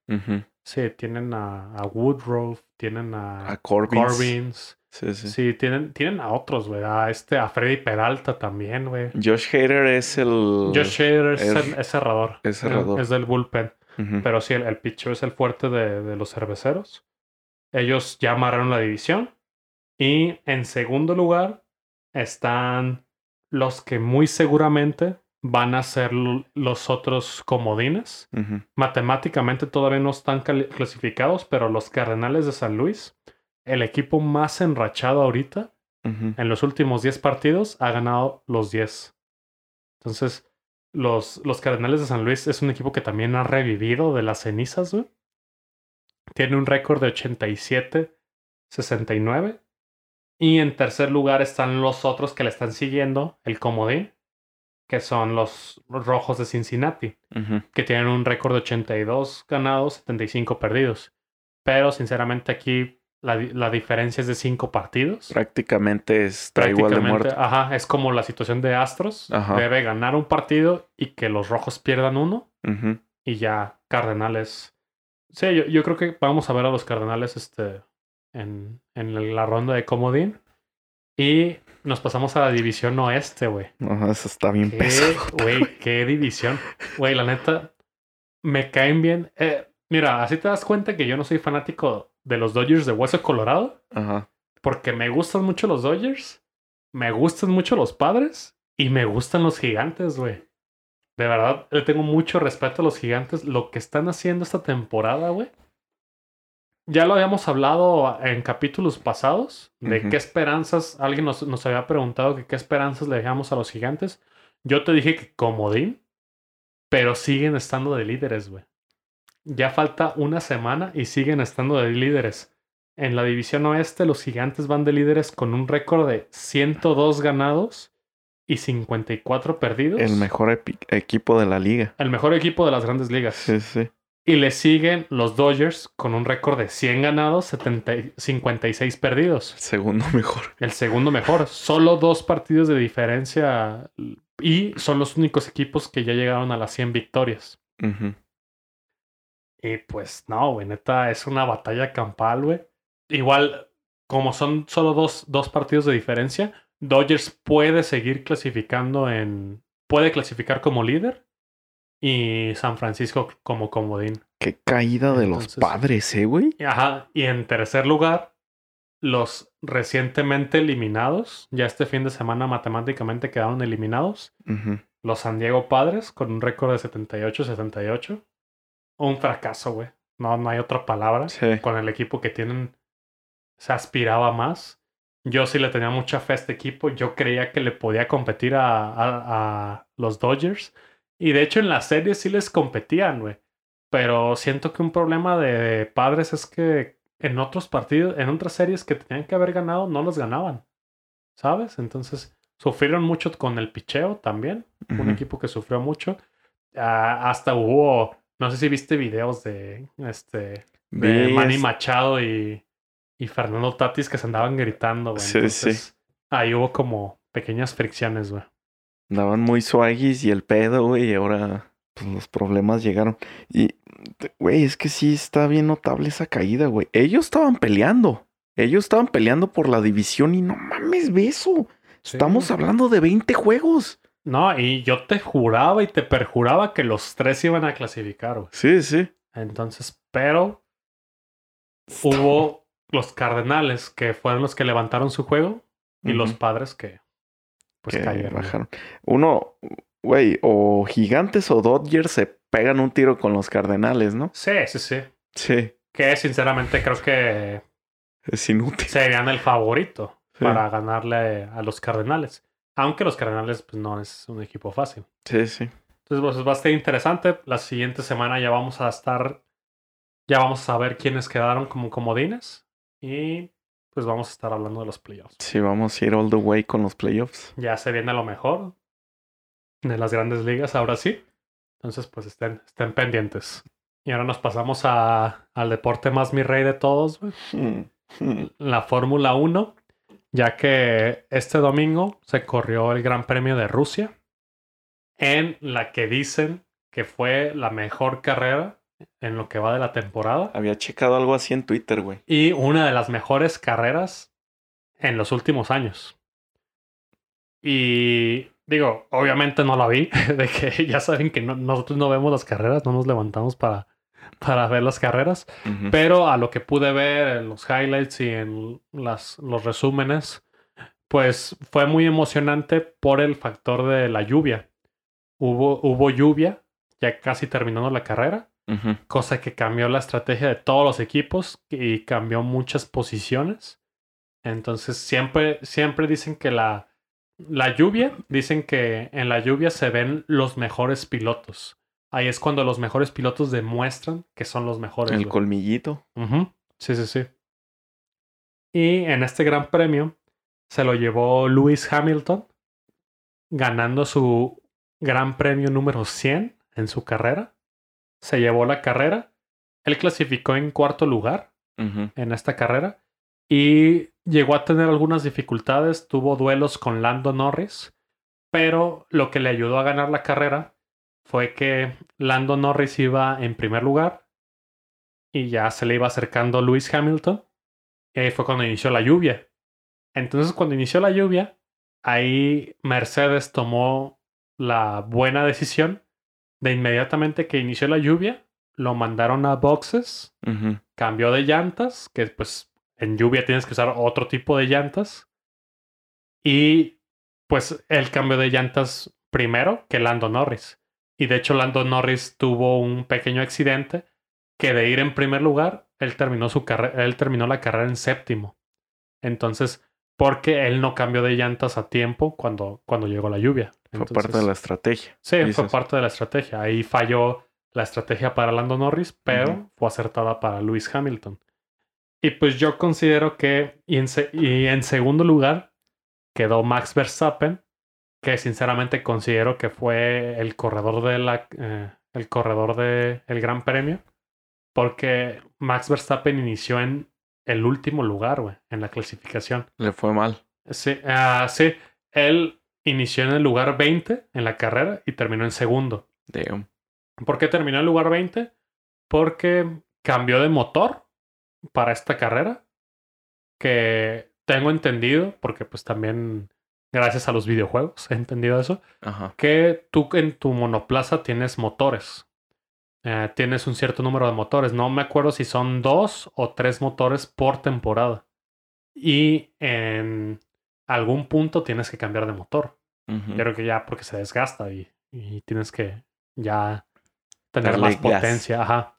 Sí, tienen a, a, Woodruff, tienen a, a Corbins. Sí, sí. Sí, tienen, tienen a otros, güey. A este, a Freddy Peralta también, güey. Josh Hader es el. Josh Hader es, cerrador. Es cerrador. Es del bullpen. Pero sí, el, el pitcher es el fuerte de, de, los cerveceros. Ellos ya amarraron la división. Y en segundo lugar están los que muy seguramente van a ser los otros comodines. Matemáticamente todavía no están clasificados, pero los Cardenales de San Luis el equipo más enrachado ahorita, en los últimos 10 partidos, ha ganado los 10. Entonces, los, los Cardenales de San Luis es un equipo que también ha revivido de las cenizas, güey. Tiene un récord de 87-69. Y en tercer lugar están los otros que le están siguiendo, el comodín, que son los rojos de Cincinnati, que tienen un récord de 82 ganados, 75 perdidos. Pero sinceramente aquí la, diferencia es de cinco partidos. Prácticamente está igual de muerto. Ajá, es como la situación de Astros. Debe ganar un partido y que los rojos pierdan uno. Y ya Cardenales. Sí, yo, yo, creo que vamos a ver a los Cardenales este, en, en la ronda de Comodín. Y nos pasamos a la división oeste, güey. Ajá, eso está bien pesado. Güey, qué división. Güey, la neta, me caen bien. Eh, mira, así te das cuenta que yo no soy fanático de los Dodgers de Hueso Colorado. Ajá. Porque me gustan mucho los Dodgers, me gustan mucho los padres y me gustan los gigantes, güey. De verdad, le tengo mucho respeto a los gigantes. Lo que están haciendo esta temporada, güey. Ya lo habíamos hablado en capítulos pasados de qué esperanzas, alguien nos, nos había preguntado que qué esperanzas le dejamos a los gigantes. Yo te dije que comodín, pero siguen estando de líderes, güey. Ya falta una semana y siguen estando de líderes. En la división oeste, los gigantes van de líderes con un récord de 102 ganados y 54 perdidos. El mejor equipo de la liga. El mejor equipo de las grandes ligas. Sí, sí. Y le siguen los Dodgers con un récord de 100 ganados, 70, 56 perdidos. El segundo mejor. El segundo mejor. Solo dos partidos de diferencia y son los únicos equipos que ya llegaron a las 100 victorias. Y pues no, güey, neta, es una batalla campal, güey. Igual, como son solo dos, dos partidos de diferencia, Dodgers puede seguir clasificando en... puede clasificar como líder y San Francisco como comodín. Qué caída de los padres, eh, güey. Ajá, y en tercer lugar, los recientemente eliminados, ya este fin de semana matemáticamente quedaron eliminados, los San Diego Padres con un récord de 78-78. Un fracaso, güey. No, no hay otra palabra. Con el equipo que tienen, se aspiraba más. Yo sí le tenía mucha fe a este equipo. Yo creía que le podía competir a, a los Dodgers. Y de hecho en la serie sí les competían, güey. Pero siento que un problema de padres es que en otros partidos, en otras series que tenían que haber ganado, no los ganaban. ¿Sabes? Entonces, sufrieron mucho con el picheo también. Un equipo que sufrió mucho. Ah, hasta hubo, no sé si viste videos de este de Manny Machado y, y, Fernando Tatis que se andaban gritando, güey. Sí, sí. Ahí hubo como pequeñas fricciones, güey. Andaban muy swaggies y el pedo, güey, y ahora pues, los problemas llegaron. Y, güey, es que sí está bien notable esa caída, güey. Ellos estaban peleando. Ellos estaban peleando por la división y no mames, beso. Estamos hablando de 20 juegos. No, y yo te juraba y te perjuraba que los tres iban a clasificar, güey. Sí, sí. Entonces, pero hubo los Cardenales que fueron los que levantaron su juego y los padres que pues bajaron. Uno, güey, o Gigantes o Dodgers se pegan un tiro con los Cardenales, ¿no? Sí, sí, sí. Sí. Que sinceramente creo que es inútil. Serían el favorito para ganarle a los Cardenales. Aunque los Cardenales pues, no es un equipo fácil. Sí, sí. Entonces, pues es bastante interesante. La siguiente semana ya vamos a estar. Ya vamos a saber quiénes quedaron como comodines. Y pues vamos a estar hablando de los playoffs. Sí, vamos a ir all the way con los playoffs. Ya se viene lo mejor de las grandes ligas, ahora sí. Entonces, pues estén, estén pendientes. Y ahora nos pasamos a, al deporte más mi rey de todos, [LAUGHS] la Fórmula 1, ya que este domingo se corrió el Gran Premio de Rusia, en la que dicen que fue la mejor carrera en lo que va de la temporada. Había checado algo así en Twitter, güey. Y una de las mejores carreras en los últimos años. Y digo, obviamente no la vi, [LAUGHS] de que ya saben que nosotros no vemos las carreras, no nos levantamos para, para ver las carreras, pero a lo que pude ver en los highlights y en las, los resúmenes, pues fue muy emocionante por el factor de la lluvia. Hubo, hubo lluvia, ya casi terminando la carrera, cosa que cambió la estrategia de todos los equipos y cambió muchas posiciones. Entonces siempre, siempre dicen que la, la lluvia, dicen que en la lluvia se ven los mejores pilotos. Ahí es cuando los mejores pilotos demuestran que son los mejores. El colmillito. Sí, sí, sí. Y en este gran premio se lo llevó Lewis Hamilton, ganando su gran premio número 100 en su carrera se llevó la carrera. Él clasificó en cuarto lugar en esta carrera y llegó a tener algunas dificultades. Tuvo duelos con Lando Norris, pero lo que le ayudó a ganar la carrera fue que Lando Norris iba en primer lugar y ya se le iba acercando Lewis Hamilton. Y ahí fue cuando inició la lluvia. Entonces, cuando inició la lluvia, ahí Mercedes tomó la buena decisión de inmediatamente que inició la lluvia, lo mandaron a boxes, cambió de llantas, que pues en lluvia tienes que usar otro tipo de llantas. Y pues él cambió de llantas primero que Lando Norris. Y de hecho Lando Norris tuvo un pequeño accidente que de ir en primer lugar, él terminó su carrera, él terminó la carrera en séptimo. Entonces, porque él no cambió de llantas a tiempo cuando, cuando llegó la lluvia. Fue parte de la estrategia. Sí, fue parte de la estrategia. Ahí falló la estrategia para Lando Norris, pero fue acertada para Lewis Hamilton. Y pues yo considero que, y en, se- y en segundo lugar, quedó Max Verstappen, que sinceramente considero que fue el corredor de la, eh, el corredor de el Gran Premio, porque Max Verstappen inició en el último lugar, güey, en la clasificación. Le fue mal. Sí, ah, sí, él inició en el lugar 20 en la carrera y terminó en segundo. Damn. ¿Por qué terminó en el lugar 20? Porque cambió de motor para esta carrera. Que tengo entendido, porque pues también gracias a los videojuegos he entendido eso, Ajá. que tú en tu monoplaza tienes motores. Eh, tienes un cierto número de motores. No me acuerdo si son dos o tres motores por temporada. Y en algún punto tienes que cambiar de motor. Ujú. Creo que ya porque se desgasta y, y tienes que ya tener Darle más gas. potencia. Ajá.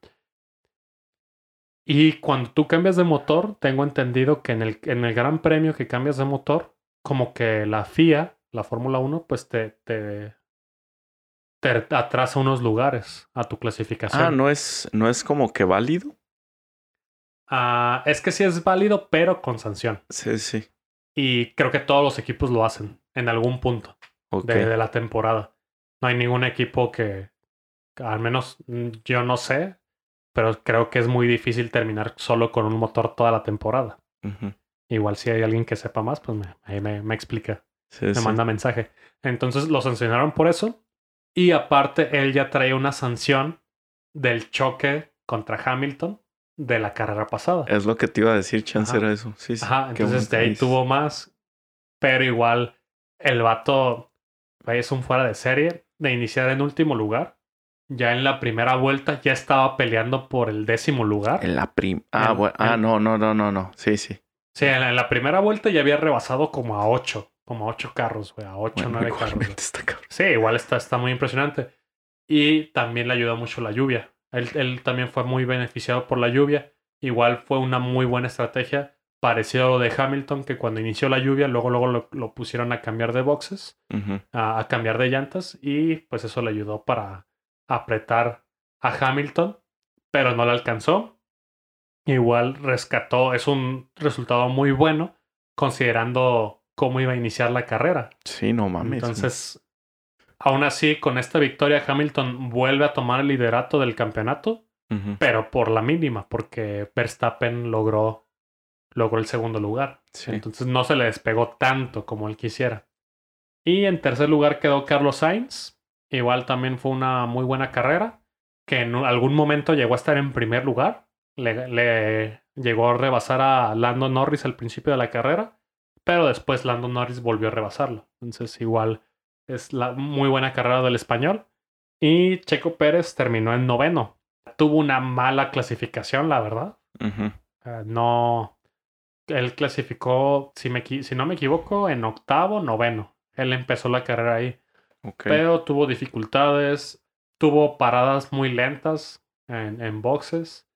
Y cuando tú cambias de motor, tengo entendido que en el, en el Gran Premio que cambias de motor, como que la FIA, la Fórmula 1, pues te, te, te atrasa unos lugares a tu clasificación. Ah, no es, no es como que válido. Ah, es que sí es válido, pero con sanción. Sí, sí. Y creo que todos los equipos lo hacen en algún punto. De, de la temporada. No hay ningún equipo que, al menos mm, yo no sé, pero creo que es muy difícil terminar solo con un motor toda la temporada. Ujú. Igual si hay alguien que sepa más, pues me, ahí me, me explica, Sí, me sí. manda mensaje. Entonces lo sancionaron por eso. Y aparte, él ya traía una sanción del choque contra Hamilton de la carrera pasada. Es lo que te iba a decir, chance Ajá. era eso. Sí, sí. Ajá, entonces de ahí tuvo más. Pero igual, el vato es un fuera de serie de iniciar en último lugar. Ya en la primera vuelta ya estaba peleando por el décimo lugar. En la prim. Ah, En- bueno. Ah, en- no, no, no, no, no. Sí, sí. Sí, en la, en la primera vuelta ya había rebasado como a ocho. Como a ocho carros, güey. A ocho Bueno, nueve carros. güey. igualmente está. Sí, igual está, está muy impresionante. Y también le ayudó mucho la lluvia. Él, él también fue muy beneficiado por la lluvia. Igual fue una muy buena estrategia. Parecido a lo de Hamilton, que cuando inició la lluvia, luego, luego lo, lo pusieron a cambiar de boxes, a, a cambiar de llantas. Y pues eso le ayudó para apretar a Hamilton, pero no le alcanzó. Igual rescató, es un resultado muy bueno, considerando cómo iba a iniciar la carrera. Sí, no mames. Entonces, aún así, con esta victoria, Hamilton vuelve a tomar el liderato del campeonato, pero por la mínima, porque Verstappen logró, logró el segundo lugar. Sí. Entonces no se le despegó tanto como él quisiera. Y en tercer lugar quedó Carlos Sainz. Igual también fue una muy buena carrera, que en algún momento llegó a estar en primer lugar. Le, le llegó a rebasar a Lando Norris al principio de la carrera, pero después Lando Norris volvió a rebasarlo. Entonces igual es la muy buena carrera del español. Y Checo Pérez terminó en noveno. Tuvo una mala clasificación, la verdad. Eh, no. Él clasificó, si, me, si no me equivoco, en octavo, noveno. Él empezó la carrera ahí. Pero tuvo dificultades, tuvo paradas muy lentas en, en boxes.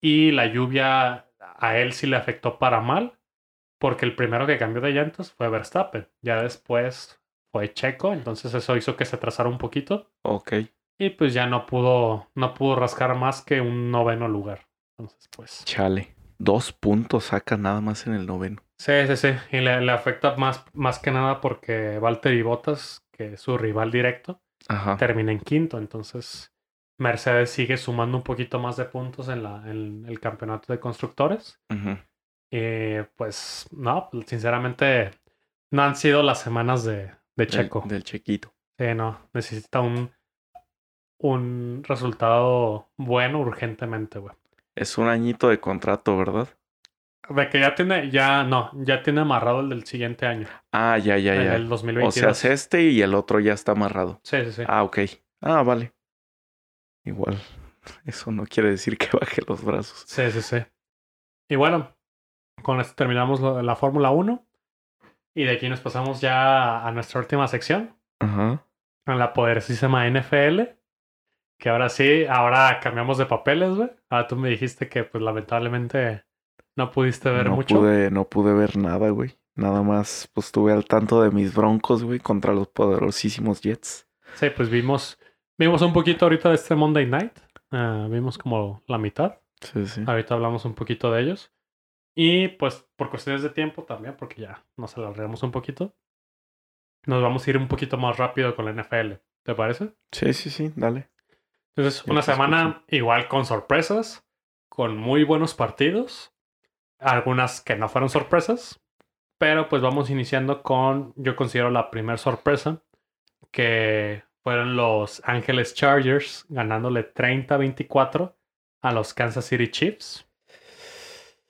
Y la lluvia a él sí le afectó para mal. Porque el primero que cambió de llantas fue Verstappen. Ya después fue Checo. Entonces eso hizo que se atrasara un poquito. Ok. Y pues ya no pudo, no pudo rascar más que un noveno lugar. Entonces, pues. Chale. Dos puntos saca nada más en el noveno. Sí, sí, sí. Y le, le afecta más, más que nada porque Valtteri Bottas, que es su rival directo, Ajá. termina en quinto. Entonces, Mercedes sigue sumando un poquito más de puntos en, la, en el campeonato de constructores. Y pues, no, sinceramente, no han sido las semanas de, de Checo. Del, chequito. Sí, no, necesita un, un resultado bueno urgentemente, güey. Es un añito de contrato, ¿verdad? De que ya tiene, ya, no, ya tiene amarrado el del siguiente año, Ah, ya, ya, el ya. del O 2022. sea, es este y el otro ya está amarrado. Sí, sí, sí. Ah, ok. Ah, vale. Igual. [LAUGHS] Eso no quiere decir que baje los brazos. Sí, sí, sí. Y bueno, con esto terminamos la Fórmula 1. Y de aquí nos pasamos ya a nuestra última sección, Ajá. a la poderosísima NFL. Que ahora sí, ahora cambiamos de papeles, güey. Ahora tú me dijiste que, pues, lamentablemente no pudiste ver no mucho. pude, no pude ver nada, güey. Nada más, pues estuve al tanto de mis broncos, güey, contra los poderosísimos Jets. Sí, pues vimos, vimos un poquito ahorita de este Monday Night. Ah, vimos como la mitad. Sí, sí. Ahorita hablamos un poquito de ellos. Y pues por cuestiones de tiempo también, porque ya nos alargamos un poquito. Nos vamos a ir un poquito más rápido con la NFL. ¿Te parece? Sí, sí, sí, dale. Entonces, Ya una semana igual con sorpresas, con muy buenos partidos. Algunas que no fueron sorpresas. Pero pues vamos iniciando con, yo considero la primera sorpresa, que fueron los Ángeles Chargers ganándole 30-24 a los Kansas City Chiefs.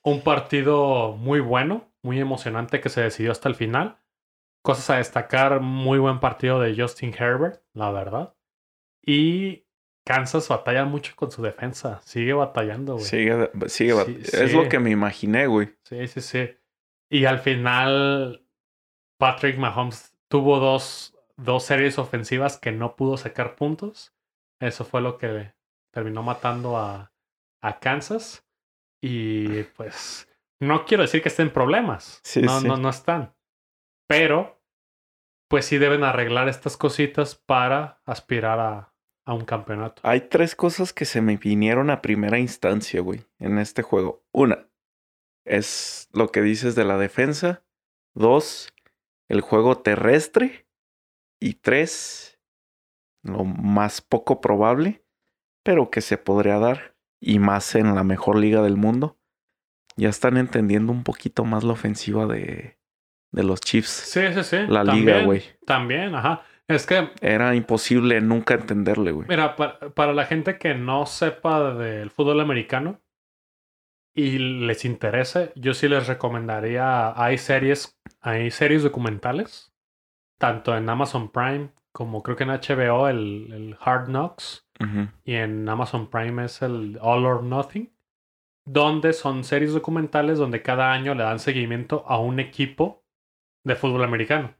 Un partido muy bueno, muy emocionante que se decidió hasta el final. Cosas a destacar, muy buen partido de Justin Herbert, la verdad. Y Kansas batalla mucho con su defensa, sigue batallando, güey. Sigue, sigue, bat- Sí, es sí. lo que me imaginé, güey. Sí, sí, sí. Y al final, Patrick Mahomes tuvo dos, dos series ofensivas que no pudo sacar puntos. Eso fue lo que terminó matando a, a Kansas. Y pues, no quiero decir que estén problemas. Sí, no, sí. no, no están. Pero, pues sí deben arreglar estas cositas para aspirar a, a un campeonato. Hay tres cosas que se me vinieron a primera instancia, güey, en este juego. Una, es lo que dices de la defensa. Dos, el juego terrestre. Y tres, lo más poco probable, pero que se podría dar. Y más en la mejor liga del mundo. Ya están entendiendo un poquito más la ofensiva de, de los Chiefs. Sí, sí, sí. La liga, güey. También, ajá. Es que Era imposible nunca entenderle, güey. Mira, pa- para, la gente que no sepa del fútbol americano y les interese, yo sí les recomendaría, hay series, hay series documentales, tanto en Amazon Prime como creo que en HBO el, el Hard Knocks y en Amazon Prime es el All or Nothing, donde son series documentales donde cada año le dan seguimiento a un equipo de fútbol americano.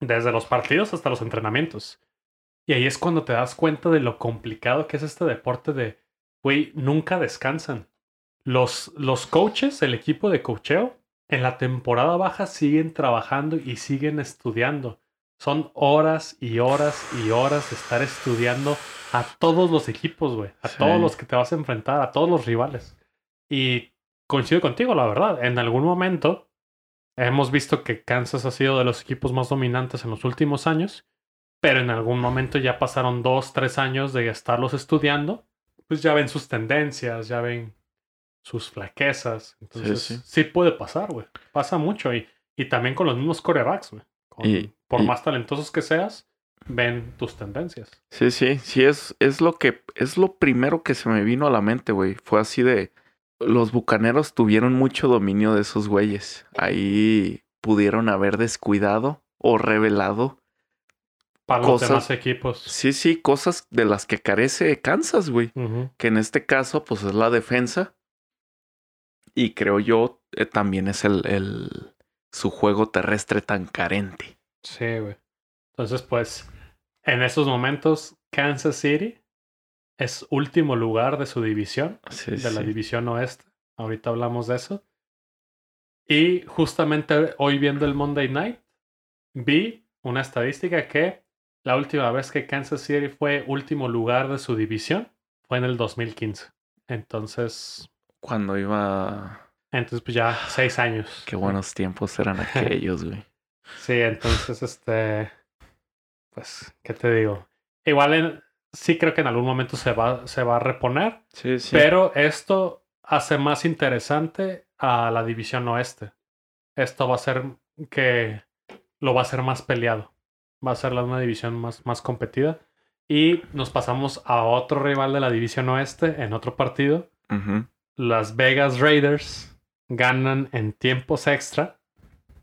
Desde los partidos hasta los entrenamientos. Y ahí es cuando te das cuenta de lo complicado que es este deporte de, güey, nunca descansan. Los, los coaches, el equipo de cocheo, en la temporada baja siguen trabajando y siguen estudiando. Son horas y horas y horas de estar estudiando a todos los equipos, güey. A Sí. todos los que te vas a enfrentar, a todos los rivales. Y coincido contigo, la verdad. En algún momento hemos visto que Kansas ha sido de los equipos más dominantes en los últimos años. Pero en algún momento ya pasaron dos, tres años de estarlos estudiando. Pues ya ven sus tendencias, ya ven sus flaquezas. Entonces, sí. sí, puede pasar, güey. Pasa mucho. Y, y también con los mismos corebacks, güey. Y- por y- más talentosos que seas, ven tus tendencias. Sí, sí, sí, es, es lo que, es lo primero que se me vino a la mente, güey. Fue así de, los bucaneros tuvieron mucho dominio de esos güeyes. Ahí pudieron haber descuidado o revelado. Para los Cosas- demás equipos. Sí, sí, cosas de las que carece Kansas, güey. Que en este caso, pues es la defensa. Y creo yo, eh, también es el, el, su juego terrestre tan carente. Sí, güey. Entonces, pues, en esos momentos, Kansas City es último lugar de su división, Sí, de la división oeste. Ahorita hablamos de eso. Y justamente hoy viendo el Monday Night, vi una estadística que la última vez que Kansas City fue último lugar de su división fue en el 2015. Entonces, Cuando iba... entonces pues ya seis años. Qué buenos tiempos eran [LAUGHS] aquellos, güey. Sí, entonces, este, pues, ¿qué te digo? Igual en- sí creo que en algún momento se va, se va a reponer, Sí, sí. pero esto hace más interesante a la división oeste. Esto va a ser que lo va a hacer más peleado. Va a ser la- una división más, más competida. Y nos pasamos a otro rival de la división oeste en otro partido. Ujú. Las Vegas Raiders ganan en tiempos extra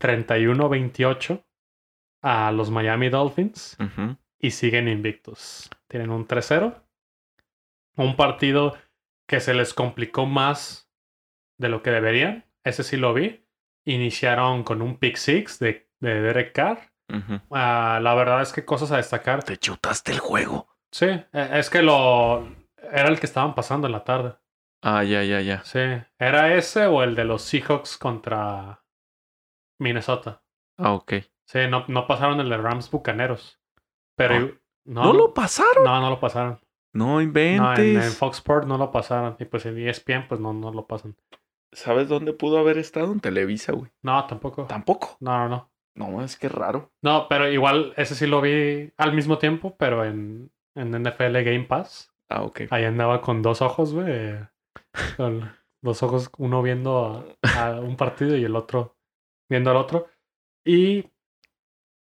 31-28 a los Miami Dolphins y siguen invictos. Tienen un 3-0. Un partido que se les complicó más de lo que deberían. Ese sí lo vi. Iniciaron con un pick six de, de Derek Carr. Ah, la verdad es que cosas a destacar. Te chutaste el juego. Sí, eh, es que lo era el que estaban pasando en la tarde. Ah, ya, ya, ya. Sí, era ese o el de los Seahawks contra Minnesota. Ah, ok. Sí, no, no pasaron el de Rams Bucaneros. Pero. Ah. No, ¿No, lo pasaron? No, no lo pasaron. No No, inventes. en, en Fox Sports no lo pasaron. Y pues en ESPN, pues no, no lo pasan. ¿Sabes dónde pudo haber estado? En Televisa, güey. No, tampoco. Tampoco. No, no, no. No, es que raro. No, pero igual ese sí lo vi al mismo tiempo, pero en, en NFL Game Pass. Ah, ok. Ahí andaba con dos ojos, güey. Eh, Con dos ojos, uno viendo a, a un partido y el otro viendo al otro. Y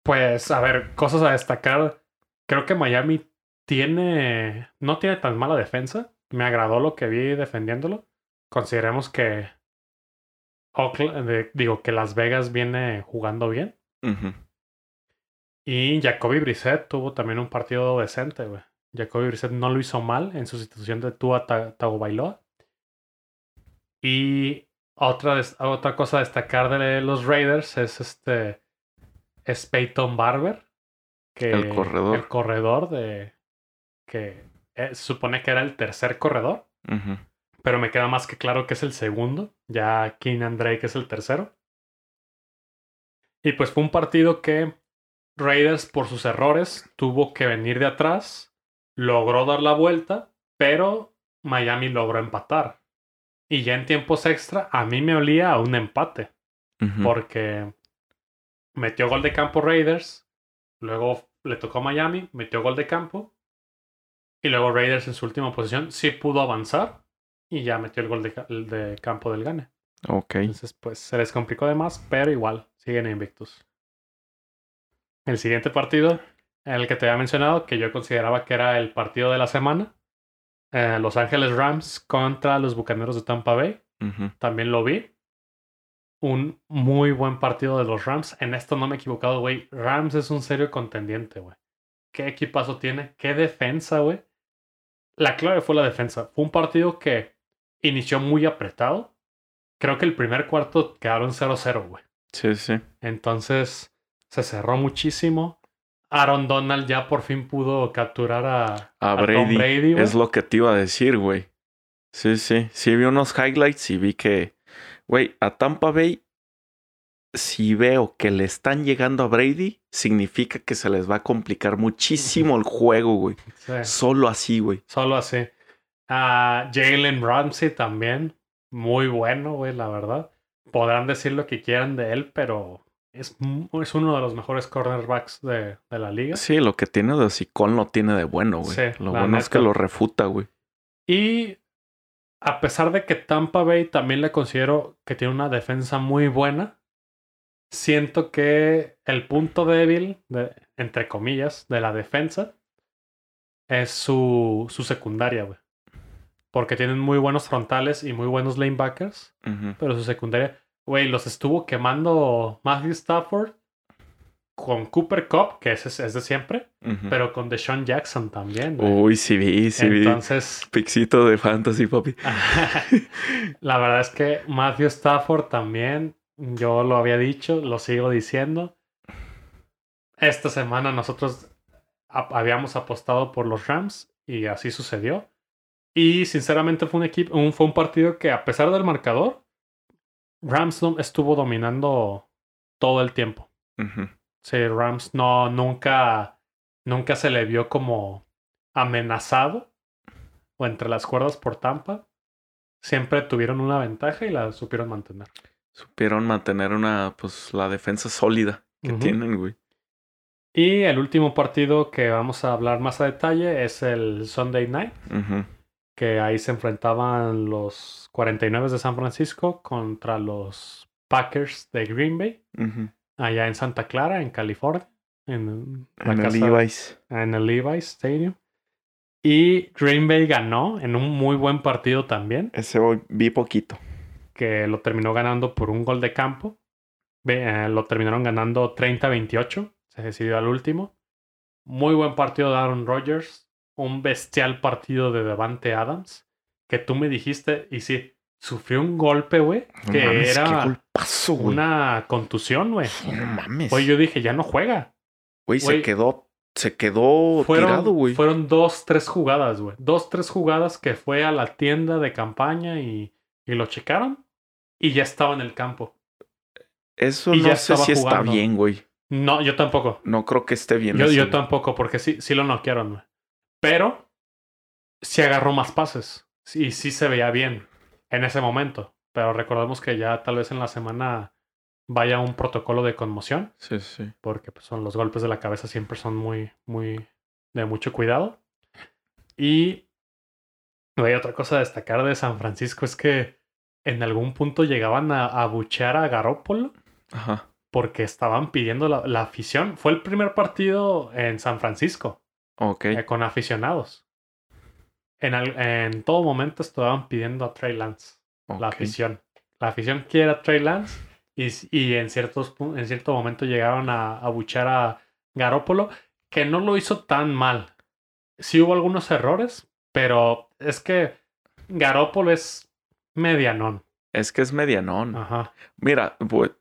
pues, a ver, cosas a destacar. Creo que Miami tiene. No tiene tan mala defensa. Me agradó lo que vi defendiéndolo. Consideremos que. Oakland- de- digo, que Las Vegas viene jugando bien. Y Jacoby Brissett tuvo también un partido decente, güey. Jacoby Brissett no lo hizo mal en su situación de Tua Ta- Tagovailoa. Y otra, otra cosa a destacar de los Raiders es este es Peyton Barber, que El corredor. el corredor de que eh, se supone que era el tercer corredor, pero me queda más que claro que es el segundo. Ya Keenan Drake es el tercero. Y pues fue un partido que Raiders, por sus errores, tuvo que venir de atrás, logró dar la vuelta, pero Miami logró empatar. Y ya en tiempos extra, a mí me olía a un empate, porque metió gol de campo Raiders, luego le tocó a Miami, metió gol de campo, y luego Raiders en su última posición sí pudo avanzar y ya metió el gol de, campo del Gane. Ok. Entonces, pues se les complicó de más, pero igual siguen invictus. El siguiente partido, el que te había mencionado, que yo consideraba que era el partido de la semana, eh, Los Ángeles Rams contra los Bucaneros de Tampa Bay. También lo vi. Un muy buen partido de los Rams. En esto no me he equivocado, güey. Rams es un serio contendiente, güey. ¿Qué equipazo tiene? ¿Qué defensa, güey? La clave fue la defensa. Fue un partido que inició muy apretado. Creo que el primer cuarto quedaron 0-0, güey. Sí, sí. Entonces se cerró muchísimo. Aaron Donald ya por fin pudo capturar a, A a Tom Brady. Es lo que te iba a decir, güey. Sí, sí. Sí vi unos highlights y vi que, güey, a Tampa Bay, si veo que le están llegando a Brady, significa que se les va a complicar muchísimo el juego, güey. [LAUGHS] Sí. Solo así, güey. Solo así. Ah, Jalen Ramsey también. Muy bueno, güey, la verdad. Podrán decir lo que quieran de él, pero es, es uno de los mejores cornerbacks de, de la liga. Sí, lo que tiene de hocicón lo tiene de bueno, güey. Sí, lo bueno es que lo refuta, güey. Y a pesar de que Tampa Bay también le considero que tiene una defensa muy buena, siento que el punto débil, de- entre comillas, de la defensa es su, su secundaria, güey. Porque tienen muy buenos frontales y muy buenos lanebackers, pero su secundaria, güey, los estuvo quemando Matthew Stafford con Cooper Cup, que es, es de siempre, pero con Deshaun Jackson también. güey. Uy, sí vi, sí vi. Entonces, Pixito de fantasy, papi. [LAUGHS] la verdad es que Matthew Stafford también, yo lo había dicho, lo sigo diciendo. Esta semana nosotros habíamos apostado por los Rams y así sucedió. Y sinceramente fue un equipo, un, fue un partido que a pesar del marcador, Rams no- estuvo dominando todo el tiempo. Ujú. Sí, Rams no, nunca, nunca se le vio como amenazado o entre las cuerdas por Tampa. Siempre tuvieron una ventaja y la supieron mantener. Supieron mantener una, pues, la defensa sólida que tienen, güey. Y el último partido que vamos a hablar más a detalle es el Sunday Night, Ujú. Que ahí se enfrentaban los 49 de San Francisco contra los Packers de Green Bay, allá en Santa Clara, en California, en la En el Levi's. en el Levi's Stadium. Y Green Bay ganó en un muy buen partido también, Ese vi poquito. que lo terminó ganando por un gol de campo. Eh, lo terminaron ganando 30-28, se decidió al último. Muy buen partido de Aaron Rodgers, un bestial partido de Devante Adams, que tú me dijiste, y sí, sufrió un golpe, güey, No que mames, era golpazo, una contusión, güey. No mames. Oye, yo dije, ya no juega. Güey, se quedó, se quedó Fueron, tirado, güey. fueron dos, tres jugadas, güey. Dos, tres jugadas que fue a la tienda de campaña y, y lo checaron y ya estaba en el campo. Eso Y no ya sé si está bien, güey. No, yo tampoco. No creo que esté bien. Yo, eso, yo tampoco, porque sí, sí lo noquearon, güey. Pero sí agarró más pases. Y sí se veía bien en ese momento. Pero recordemos que ya tal vez en la semana vaya un protocolo de conmoción. Sí, sí. Porque pues, son los golpes de la cabeza siempre son muy, muy de mucho cuidado. Y güey, otra cosa a destacar de San Francisco es que en algún punto llegaban a a abuchear a Garópolo Ajá. porque estaban pidiendo la, la afición. Fue el primer partido en San Francisco Eh, con aficionados. En, en todo momento estaban pidiendo a Trey Lance, la afición. La afición quiere a Trey Lance y, y en, ciertos, en cierto momento llegaron a a abuchear a Garópolo, que no lo hizo tan mal. Sí hubo algunos errores, pero es que Garópolo es medianón. Es que es medianón. Ajá. Mira,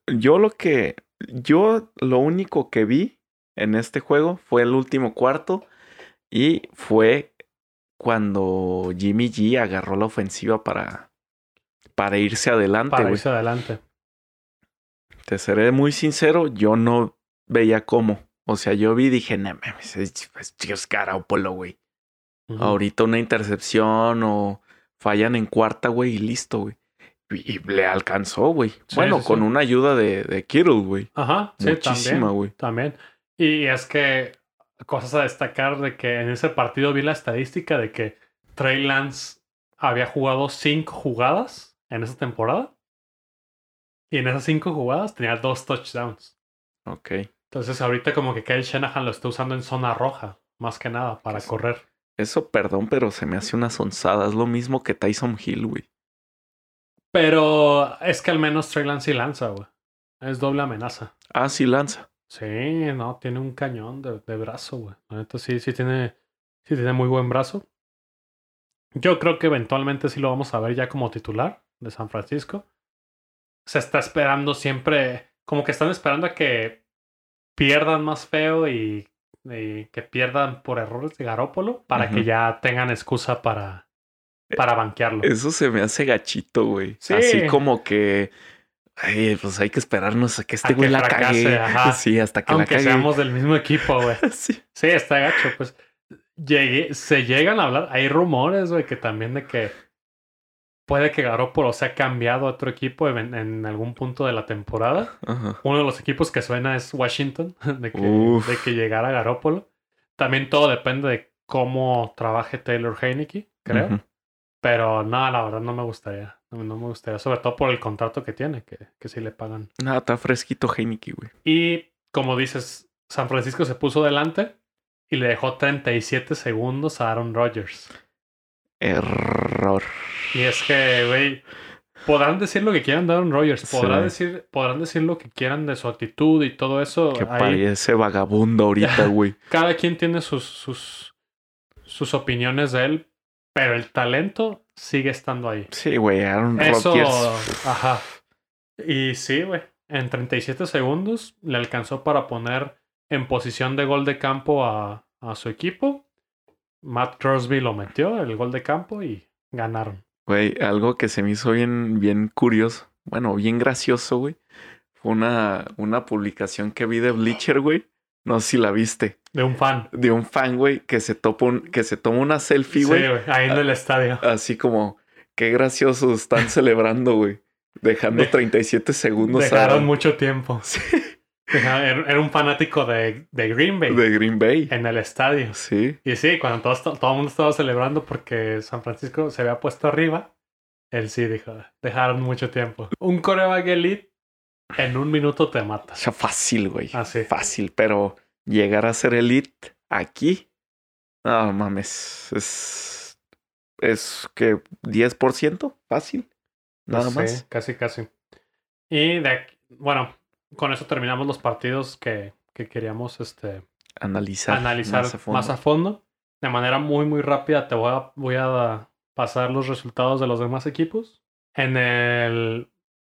yo lo que. Yo lo único que vi en este juego fue el último cuarto. Y fue cuando Jimmy G agarró la ofensiva para. Para irse adelante, Para irse adelante. Te seré muy sincero, yo no veía cómo. O sea, yo vi y dije, no mames, es, Garoppolo, güey. Ujú. Ahorita una intercepción o fallan en cuarta, güey, y listo, güey. Y, y le alcanzó, güey. Sí, bueno, sí, con sí. una ayuda de, de Kittle, güey. Ajá, sí, Muchísima, también. güey. También. Y es que cosas a destacar de que en ese partido vi la estadística de que Trey Lance había jugado cinco jugadas en esa temporada. Y en esas cinco jugadas tenía dos touchdowns. Ok. Entonces ahorita como que Kyle Shanahan lo está usando en zona roja, más que nada, para Eso. correr. Eso, perdón, pero se me hace una sonzada. Es lo mismo que Tyson Hill, güey. Pero es que al menos Trey Lance sí lanza, güey. Es doble amenaza. Ah, sí lanza. Sí, no, tiene un cañón de, de brazo, güey. Neta sí, sí tiene, sí tiene muy buen brazo. Yo creo que eventualmente sí lo vamos a ver ya como titular de San Francisco. Se está esperando siempre, como que están esperando a que pierdan más feo y, y que pierdan por errores de Garópolo para que ya tengan excusa para, para banquearlo. Eso se me hace gachito, güey. Sí. Así como que. Ay, pues hay que esperarnos a que este güey la fracase, cague. ajá. Sí, hasta que Aunque la cague. seamos del mismo equipo, güey. [LAUGHS] Sí. Sí, está gacho, pues. Llegué, se llegan a hablar, hay rumores, güey, que también de que puede que Garoppolo se ha cambiado a otro equipo en, en algún punto de la temporada. Ajá. Uno de los equipos que suena es Washington, [LAUGHS] de que, Uf. de que llegara Garoppolo. También todo depende de cómo trabaje Taylor Heineke, creo. Pero no, la verdad no me gustaría. No, no me gustaría, sobre todo por el contrato que tiene, que, que sí le pagan. Nada, está fresquito Heineken, güey. Y como dices, San Francisco se puso delante y le dejó 37 segundos a Aaron Rodgers. Error. Y es que, güey, podrán decir lo que quieran de Aaron Rodgers, podrán, Sí. decir, podrán decir lo que quieran de su actitud y todo eso. Que parece vagabundo ahorita, [LAUGHS] güey. cada quien tiene sus, sus, sus opiniones de él, pero el talento sigue estando ahí. Sí, güey, Aaron Eso, Rodgers. ajá. Y sí, güey. En 37 segundos le alcanzó para poner en posición de gol de campo a, a su equipo. Matt Crosby lo metió, el gol de campo, y ganaron. Güey, algo que se me hizo bien, bien curioso. Bueno, bien gracioso, güey. Fue una, una publicación que vi de Bleacher, güey. No sé si la viste. De un fan. De un fan, güey, que se topa un, que se toma una selfie, Sí, güey. güey. Ahí en el estadio. Así como, qué gracioso están [LAUGHS] celebrando, güey. Dejando De- 37 segundos a- Dejaron mucho tiempo. [LAUGHS] Sí, Dejaron- Era un fanático de, de Green Bay de Green Bay. en el estadio. Sí. Y sí, cuando todo, esto- todo el mundo estaba celebrando porque San Francisco se había puesto arriba, él sí dijo, dejaron mucho tiempo. Un coreback elite en un minuto te O mata. sea, fácil, güey. Así. Fácil, pero llegar a ser elite aquí, no mames, es, es que 10% fácil, nada más. casi, casi. Y de aquí- bueno, con eso terminamos los partidos que, que queríamos este, Analizar, analizar más a fondo. De manera muy, muy rápida te voy a, voy a pasar los resultados de los demás equipos. En el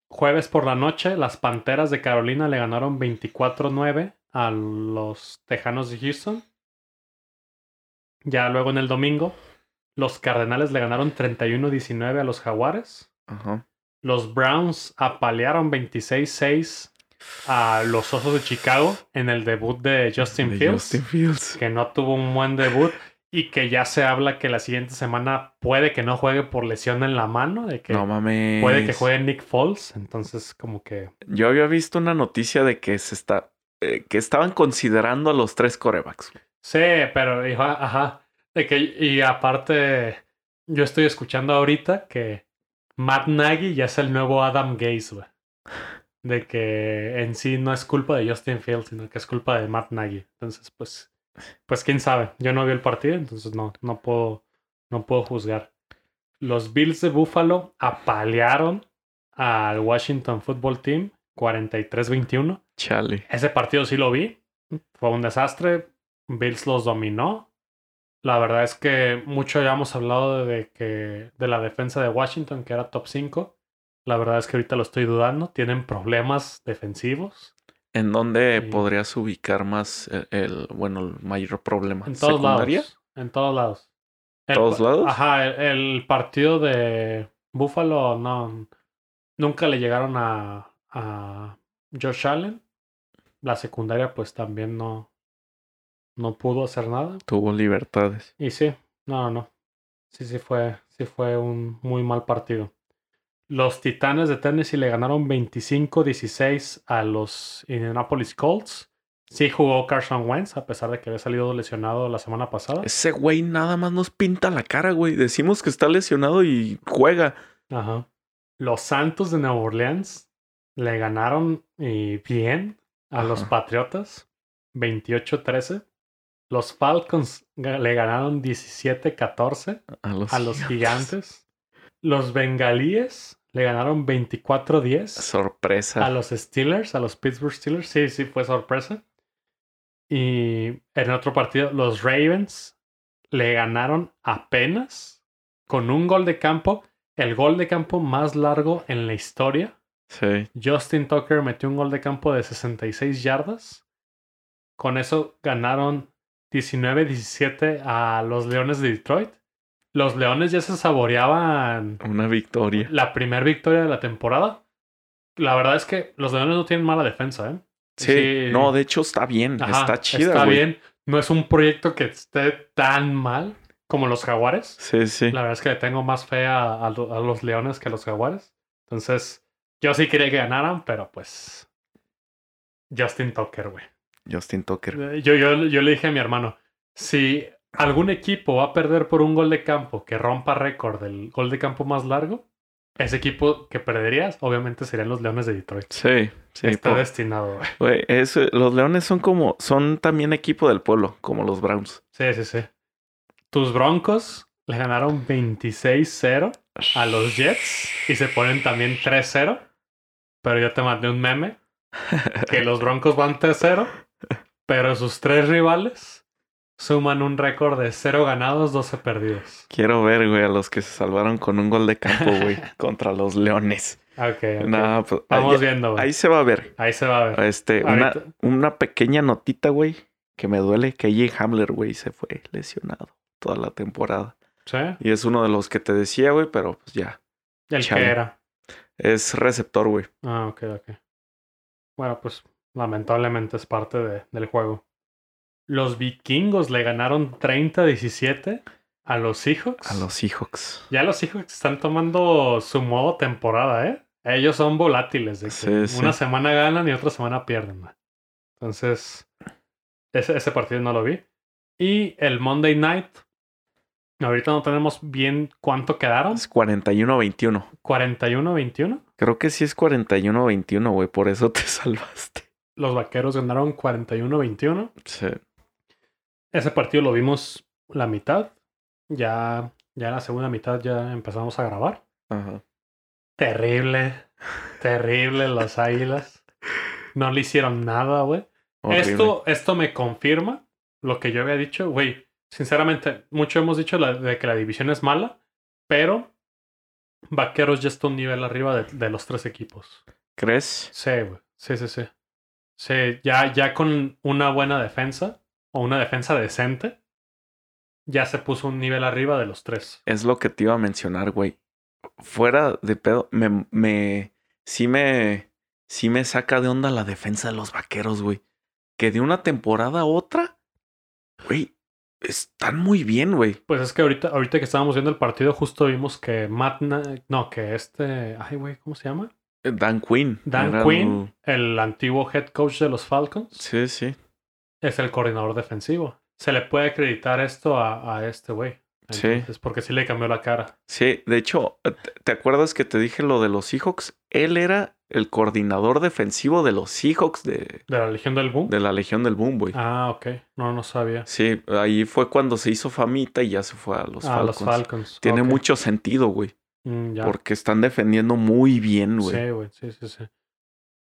jueves por la noche, las Panteras de Carolina le ganaron 24-9 a los Tejanos de Houston. Ya luego en el domingo, los Cardenales le ganaron 31-19 a los Jaguares. Ajá. Los Browns apalearon 26-6 a los Osos de Chicago en el debut de Justin De Fields, Justin Fields. que no tuvo un buen debut y que ya se habla que la siguiente semana puede que no juegue por lesión en la mano, de que No mames. puede que juegue Nick Foles, entonces como que Yo había visto una noticia de que se está. Eh, que estaban considerando a los tres corebacks. Sí, pero dijo, ajá. De que, y aparte, yo estoy escuchando ahorita que Matt Nagy ya es el nuevo Adam Gaze, güey. De que en sí no es culpa de Justin Fields, sino que es culpa de Matt Nagy. Entonces, pues, pues quién sabe. Yo no vi el partido, entonces no, no puedo, no puedo juzgar. Los Bills de Buffalo apalearon al Washington Football Team 43-21. Chale. Ese partido sí lo vi. Fue un desastre. Bills los dominó. La verdad es que mucho ya hemos hablado de que de la defensa de Washington, que era top 5. La verdad es que ahorita lo estoy dudando. Tienen problemas defensivos. ¿En dónde podrías ubicar más el, el- bueno, el mayor problema? En todos ¿Secundaria? lados. En todos lados. El ¿Todos lados? Ajá, el, el partido de Buffalo no. Nunca le llegaron a, a Josh Allen. La secundaria, pues también no. No pudo hacer nada. Tuvo libertades. Y sí, no, no, no. Sí, sí fue, sí fue un muy mal partido. Los Titanes de Tennessee le ganaron 25-16 a los Indianapolis Colts. Sí jugó Carson Wentz, a pesar de que había salido lesionado la semana pasada. Ese güey nada más nos pinta la cara, güey. Decimos que está lesionado y juega. Ajá. Los Santos de Nueva Orleans le ganaron y bien a los. Patriotas 28-13. Los Falcons le ganaron 17-14 A los, a los gigantes. gigantes. Los bengalíes le ganaron 24-10 Sorpresa. a los Steelers, a los Pittsburgh Steelers. Sí, sí, fue sorpresa. Y en otro partido, los Ravens le ganaron apenas con un gol de campo, el gol de campo más largo en la historia. Sí. Justin Tucker metió un gol de campo de 66 yardas. Con eso ganaron 19-17 a los Leones de Detroit. Los Leones ya se saboreaban Una victoria. la primera victoria de la temporada. La verdad es que los Leones no tienen mala defensa, ¿eh? Sí. Sí. No, de hecho está bien. Ajá, está chida, Está güey. bien. No es un proyecto que esté tan mal como los Jaguares. Sí, sí. La verdad es que le tengo más fe a, a lo- a los Leones que a los Jaguares. Entonces, yo sí quería que ganaran, pero pues. Justin Tucker, güey. Justin Tucker. Eh, Yo, yo, yo le dije a mi hermano: si algún equipo va a perder por un gol de campo que rompa récord del gol de campo más largo, ese equipo que perderías, obviamente serían los Leones de Detroit. Sí, sí. Está po- destinado, güey. Los Leones son como, son también equipo del pueblo, como los Browns. Sí, sí, sí. Tus Broncos le ganaron 26-0 a los Jets y se ponen también 3-0. Pero yo te mandé un meme [LAUGHS] que los Broncos van 3-0, pero sus tres rivales suman un récord de 0 ganados, 12 perdidos. Quiero ver, güey, a los que se salvaron con un gol de campo, [LAUGHS] güey, contra los Leones. Ok, ok. Nah, pues, Vamos ahí, viendo, güey. ahí se va a ver. Ahí se va a ver. Este, una, una pequeña notita, güey, que me duele, que Jay Hamler, güey, se fue lesionado toda la temporada. ¿Sí? Y es uno de los que te decía, güey, pero pues ya. El Chale. que era. Es receptor, güey. Ah, ok, ok. Bueno, pues lamentablemente es parte de- del juego. Los vikingos le ganaron 30-17 a los Seahawks. A los Seahawks. Ya los Seahawks están tomando su modo temporada, ¿eh? Ellos son volátiles. De que Sí, sí. Una semana ganan y otra semana pierden. Entonces, ese, ese partido no lo vi. Y el Monday Night. Ahorita no tenemos bien cuánto quedaron. Es 41-21. 41-21. Creo que sí es 41-21, güey, por eso te [LAUGHS] salvaste. Los vaqueros ganaron 41-21. Sí. Ese partido lo vimos la mitad. Ya, ya en la segunda mitad ya empezamos a grabar. Ajá. Terrible, terrible las águilas. No le hicieron nada, güey. Esto, esto me confirma lo que yo había dicho, güey. Sinceramente, mucho hemos dicho de que la división es mala, pero Vaqueros ya está un nivel arriba de, de los tres equipos. ¿Crees? Sí, güey. Sí, sí, sí. Sí, ya, ya con una buena defensa o una defensa decente, ya se puso un nivel arriba de los tres. Es lo que te iba a mencionar, güey. Fuera de pedo, me, me, sí me, sí me saca de onda la defensa de los vaqueros, güey. Que de una temporada a otra, güey, están muy bien, güey. Pues es que ahorita, ahorita que estábamos viendo el partido, justo vimos que Matt, no, que este, ay, güey, ¿cómo se llama? Eh, Dan Quinn. Dan era Quinn, el antiguo head coach de los Falcons, Sí, sí. es el coordinador defensivo. Se le puede acreditar esto a, a este güey. Sí. Entonces, porque sí le cambió la cara. Sí, de hecho, ¿te- ¿te acuerdas que te dije lo de los Seahawks? Él era el coordinador defensivo de los Seahawks de, De la Legión del Boom. de la Legión del Boom, güey. Ah, ok. No, no sabía. Sí, ahí fue cuando se hizo famita y ya se fue a los ah, Falcons. los Falcons. Tiene mucho sentido, güey. Mm, ya. Porque están defendiendo muy bien, güey. Sí, güey, sí, sí, sí.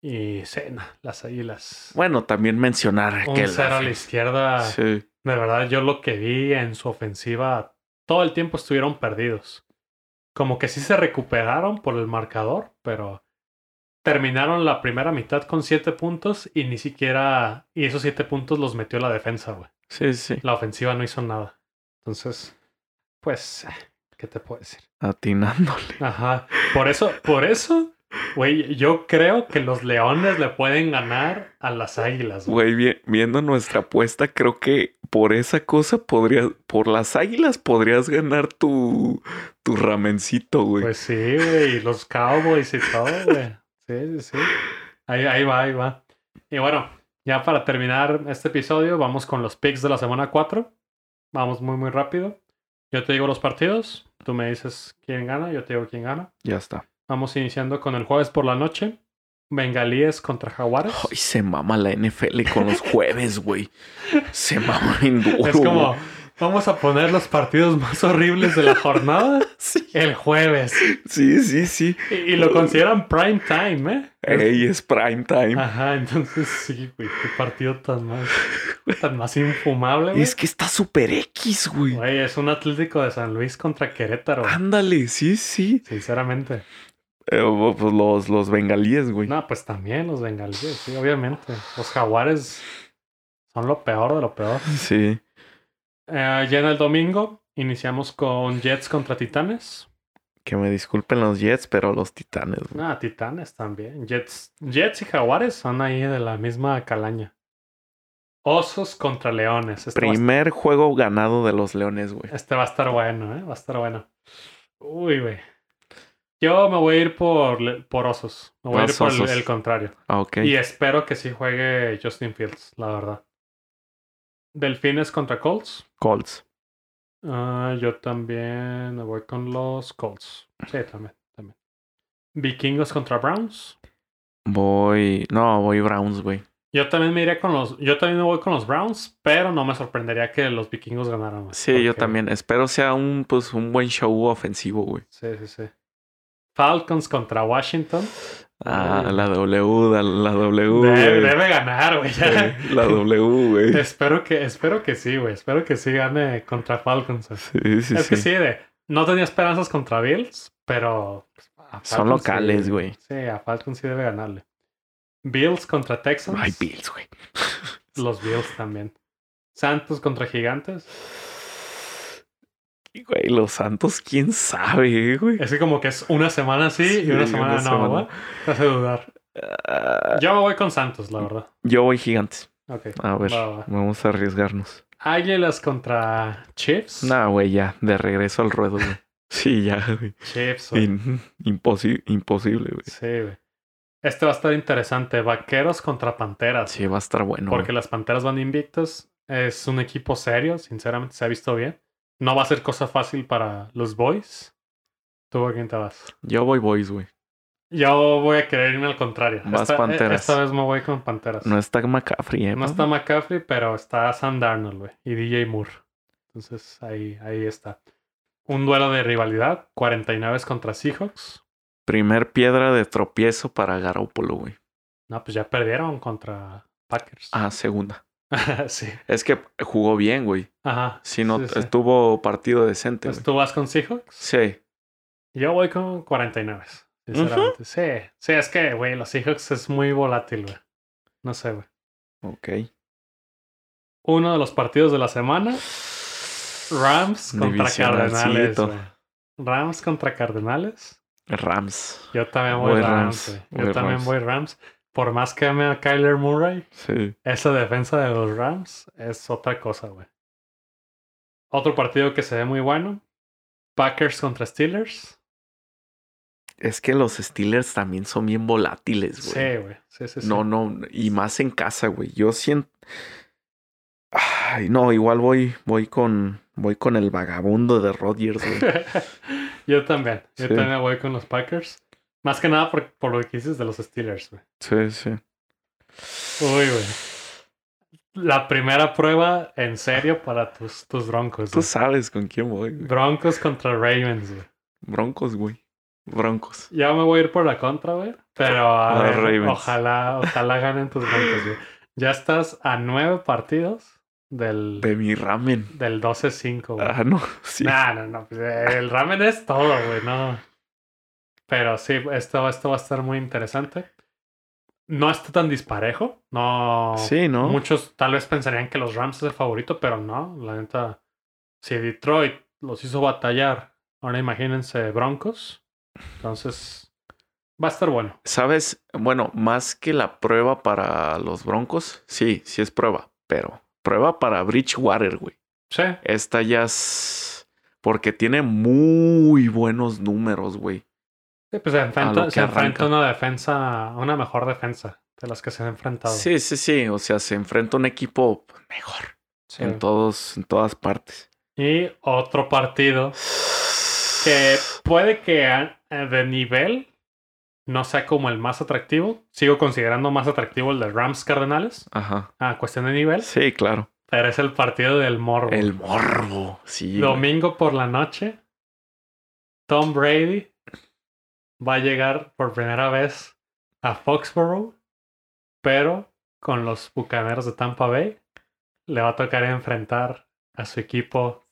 Y cena, las águilas. Bueno, también mencionar Un que cero a la izquierda. Sí, De verdad, yo lo que vi en su ofensiva, todo el tiempo estuvieron perdidos. Como que sí se recuperaron por el marcador, pero terminaron la primera mitad con siete puntos y ni siquiera. Y esos siete puntos los metió la defensa, güey. sí, sí. La ofensiva no hizo nada. Entonces, pues, ¿qué te puedo decir? Atinándole. Ajá. Por eso, por eso, güey, yo creo que los leones le pueden ganar a las águilas, güey. Güey, vi- viendo nuestra apuesta, creo que por esa cosa podrías, por las águilas podrías ganar tu, tu ramencito, güey. Pues sí, güey, los Cowboys y todo, güey. Sí, sí, sí. Ahí, ahí va, ahí va. Y bueno, ya para terminar este episodio, vamos con los picks de la semana 4. Vamos muy, muy rápido. Yo te digo los partidos, tú me dices quién gana, yo te digo quién gana. Ya está. Vamos iniciando con el jueves por la noche. Bengalíes contra Jaguares. Ay, se mama la NFL con los jueves, güey. Se mama en duro. es como, vamos a poner los partidos más horribles de la jornada [LAUGHS] Sí, el jueves. sí, sí. sí. Y, y lo consideran prime time, ¿eh? Ey, es prime time. Ajá, entonces sí, güey, qué partido tan más, tan más infumable, güey. Es que está super X, güey. Güey, es un Atlético de San Luis contra Querétaro. Ándale, sí, sí. Sinceramente. Eh, pues los, los bengalíes, güey. No, pues también los bengalíes, sí, obviamente. Los jaguares son lo peor de lo peor. [LAUGHS] Sí. Eh, ya en el domingo iniciamos con Jets contra Titanes. Que me disculpen los Jets, pero los Titanes, güey. Ah, Titanes también. Jets, Jets y Jaguares son ahí de la misma calaña. Osos contra Leones. Este, Primer juego ganado de los Leones, güey. este va a estar bueno, ¿eh? Va a estar bueno. Uy, güey. Yo me voy a ir por, por Osos. Me voy a ir por el, contrario. Ah, ok. Y espero que sí juegue Justin Fields, la verdad. Delfines contra Colts. Colts. Ah, yo también me voy con los Colts. Sí, también, también. Vikingos contra Browns. Voy. No, voy Browns, güey. Yo también me iré con los. Yo también me voy con los Browns, pero no me sorprendería que los vikingos ganaran. Sí, yo también. Espero sea un, pues, un buen show ofensivo, güey. Sí, sí, sí. Falcons contra Washington. Ah, la W, la, W, Debe, ganar, güey. Sí, La W, güey. [LAUGHS] espero que, espero que sí, güey. Espero que sí gane contra Falcons. Sí, sí, es sí. que sí, de. No tenía esperanzas contra Bills, pero. pues, Son locales, sí- güey. Sí, a Falcons sí debe ganarle. Bills contra Texans. Ay, Bills, güey. [LAUGHS] Los Bills también. Santos contra Gigantes. Güey, los Santos, quién sabe, güey. Es que como que es una semana sí, y una semana una no, semana. güey. [LAUGHS] Te hace dudar. Ah, Yo me voy con Santos, la verdad. yo voy Gigantes. Ok. A ver, va, va. vamos a arriesgarnos. Águilas contra Chiefs. No, güey, ya. De regreso al ruedo, güey. [LAUGHS] Sí, ya, güey. Chiefs, güey. In- imposi- imposible, güey. Sí, güey. Este va a estar interesante. Vaqueros contra Panteras. Sí, va a estar bueno. Porque güey. las Panteras van invictos. Es un equipo serio, sinceramente, se ha visto bien. No va a ser cosa fácil para los boys. ¿Tú a quién te vas? Yo voy Boys, güey. Yo voy a querer irme al contrario. Vas esta, Panteras. esta vez me voy con Panteras. No está McCaffrey, ¿eh? No está McCaffrey, pero está Sam Darnold, güey. Y DJ Moore. Entonces ahí, ahí está. Un duelo de rivalidad. 49 contra Seahawks. Primer piedra de tropiezo para Garoppolo, güey. No, pues ya perdieron contra Packers. Ah, segunda. [LAUGHS] sí. Es que jugó bien, güey. Ajá. Si no, Sí, sí. estuvo partido decente, güey. ¿Tú vas con Seahawks? Sí. Yo voy con 49. Sinceramente. Sí. Sí, es que, güey, los Seahawks es muy volátil, güey. No sé, güey. Ok. Uno de los partidos de la semana. Rams contra Cardenales. Rams contra Cardenales. Rams. Yo también voy, Voy Rams. Yo voy también Rams. voy Rams. Por más que ame a Kyler Murray, Sí. esa defensa de los Rams es otra cosa, güey. Otro partido que se ve muy bueno. Packers contra Steelers. Es que los Steelers también son bien volátiles, güey. Sí, güey. Sí, sí, sí. No, no, y más en casa, güey. Yo siento. Ay, no, igual voy, voy con, voy con el vagabundo de Rodgers, güey. [LAUGHS] Yo también. Yo Sí. también voy con los Packers. Más que nada por, por lo que dices de los Steelers, güey. Sí, sí. Uy, güey. La primera prueba en serio para tus, tus Broncos. Tú güey. sabes con quién voy, güey. Broncos contra Ravens, güey. Broncos, güey. Broncos. Ya me voy a ir por la contra, güey. Pero a ver, Ravens. ojalá, ojalá ganen tus Broncos, güey. Ya estás a nueve partidos del, De mi ramen. del 12-5, güey. Ah, no. Sí. No, no, no. pues, el ramen es todo, güey, no. Pero sí, esto, esto va a estar muy interesante. No está tan disparejo. No. Sí, ¿no? Muchos tal vez pensarían que los Rams es el favorito, pero no. La neta, si Detroit los hizo batallar, ahora imagínense Broncos. Entonces, va a estar bueno. ¿Sabes? Bueno, más que la prueba para los Broncos, sí, sí es prueba, pero prueba para Bridgewater, güey. Sí, Esta ya es. Porque tiene muy buenos números, güey. Sí, pues se enfrenta, se enfrenta una defensa, una mejor defensa de las que se han enfrentado. Sí, sí, sí. O sea, se enfrenta un equipo mejor Sí. en todos, en todas partes. Y otro partido que puede que eh, de nivel no sea como el más atractivo. Sigo considerando más atractivo el de Rams Cardenales. Ajá. A cuestión de nivel. Sí, claro. Pero es el partido del morbo. El morbo. Sí. Domingo por la noche. Tom Brady va a llegar por primera vez a Foxborough. Pero con los bucaneros de Tampa Bay. Le va a tocar enfrentar a su equipo.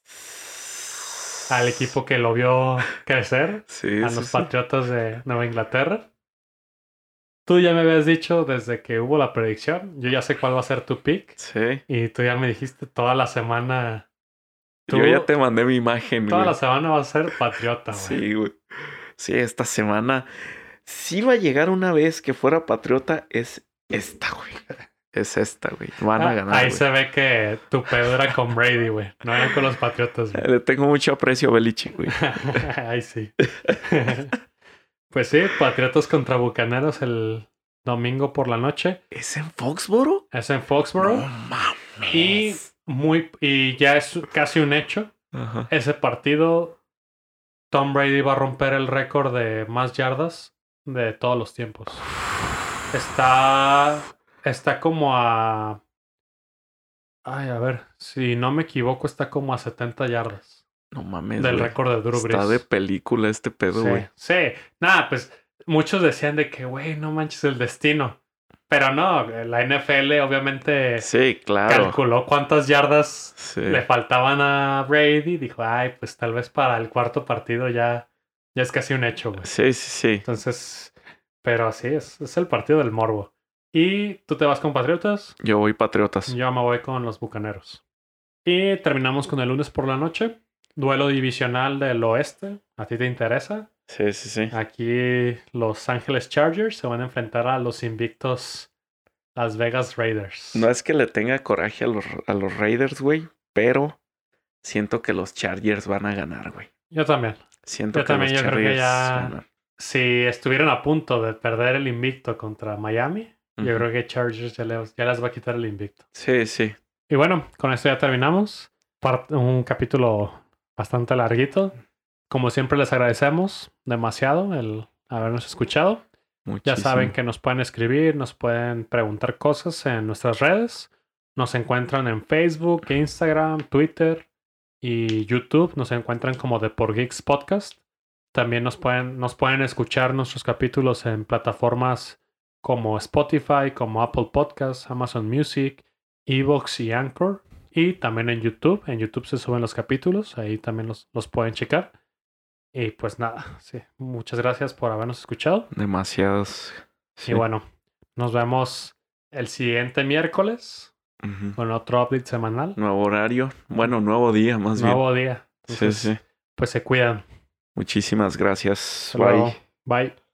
Al equipo que lo vio crecer. [LAUGHS] Sí, a sí, los sí. Patriotas de Nueva Inglaterra. Tú ya me habías dicho desde que hubo la predicción, yo ya sé cuál va a ser tu pick. Sí. Y tú ya me dijiste toda la semana. Tú, Yo ya te mandé mi imagen, Toda güey. la semana va a ser Patriota, güey. Sí, güey. Sí, esta semana sí va a llegar una vez que fuera patriota. Es esta, güey. Es esta, güey. Van a Ah, ganar. Ahí güey. se ve que tu pedo era con Brady, güey. No era con los Patriotas, güey. Le tengo mucho aprecio a Belichick, güey. [LAUGHS] Ahí sí. [LAUGHS] pues sí, Patriotas contra Bucaneros el domingo por la noche. ¿Es en Foxboro? Es en Foxborough. No mames. Y muy y ya es casi un hecho. Ajá. Ese partido, Tom Brady va a romper el récord de más yardas de todos los tiempos. Está, está como a, ay, a ver, si no me equivoco, está como a 70 yardas No mames. del récord de Drew Brees. Está de película este pedo, sí, güey. sí, nada, pues muchos decían de que, güey, no manches el destino. Pero no, la NFL obviamente Sí, claro. calculó cuántas yardas Sí. le faltaban a Brady. Dijo, ay, pues tal vez para el cuarto partido ya, ya es casi un hecho, güey. sí, sí, sí. Entonces, pero sí, es, es el partido del morbo. Y tú te vas con Patriotas, Yo voy Patriotas. yo me voy con los Bucaneros. Y terminamos con el lunes por la noche. Duelo divisional del oeste. ¿A ti te interesa? Sí, sí, sí. Aquí los Ángeles Chargers se van a enfrentar a los invictos Las Vegas Raiders. No es que le tenga coraje a los, a los Raiders, güey, pero siento que los Chargers van a ganar, güey. Yo también. Siento Yo que también, los yo creo que Chargers ya- ganan. Si estuvieran a punto de perder el invicto contra Miami, yo creo que Chargers ya les, ya les va a quitar el invicto. Sí, sí. Y bueno, con esto ya terminamos. Part- un capítulo bastante larguito. Como siempre les agradecemos demasiado el habernos escuchado. Ya saben que nos pueden escribir, nos pueden preguntar cosas en nuestras redes. Nos encuentran en Facebook, Instagram, Twitter y YouTube. Nos encuentran como The Por Geeks Podcast. También nos pueden, nos pueden escuchar nuestros capítulos en plataformas como Spotify, como Apple Podcasts, Amazon Music, Evox y Anchor. Y también en YouTube. En YouTube se suben los capítulos. Ahí también los, los pueden checar. Y pues nada, sí. Muchas gracias por habernos escuchado. Demasiados. Sí. Y bueno, nos vemos el siguiente miércoles con otro update semanal. Nuevo horario. Bueno, nuevo día, más Nuevo día. bien. Sí, Entonces, sí. Pues se cuidan. Muchísimas gracias. Hasta luego. Bye. Bye.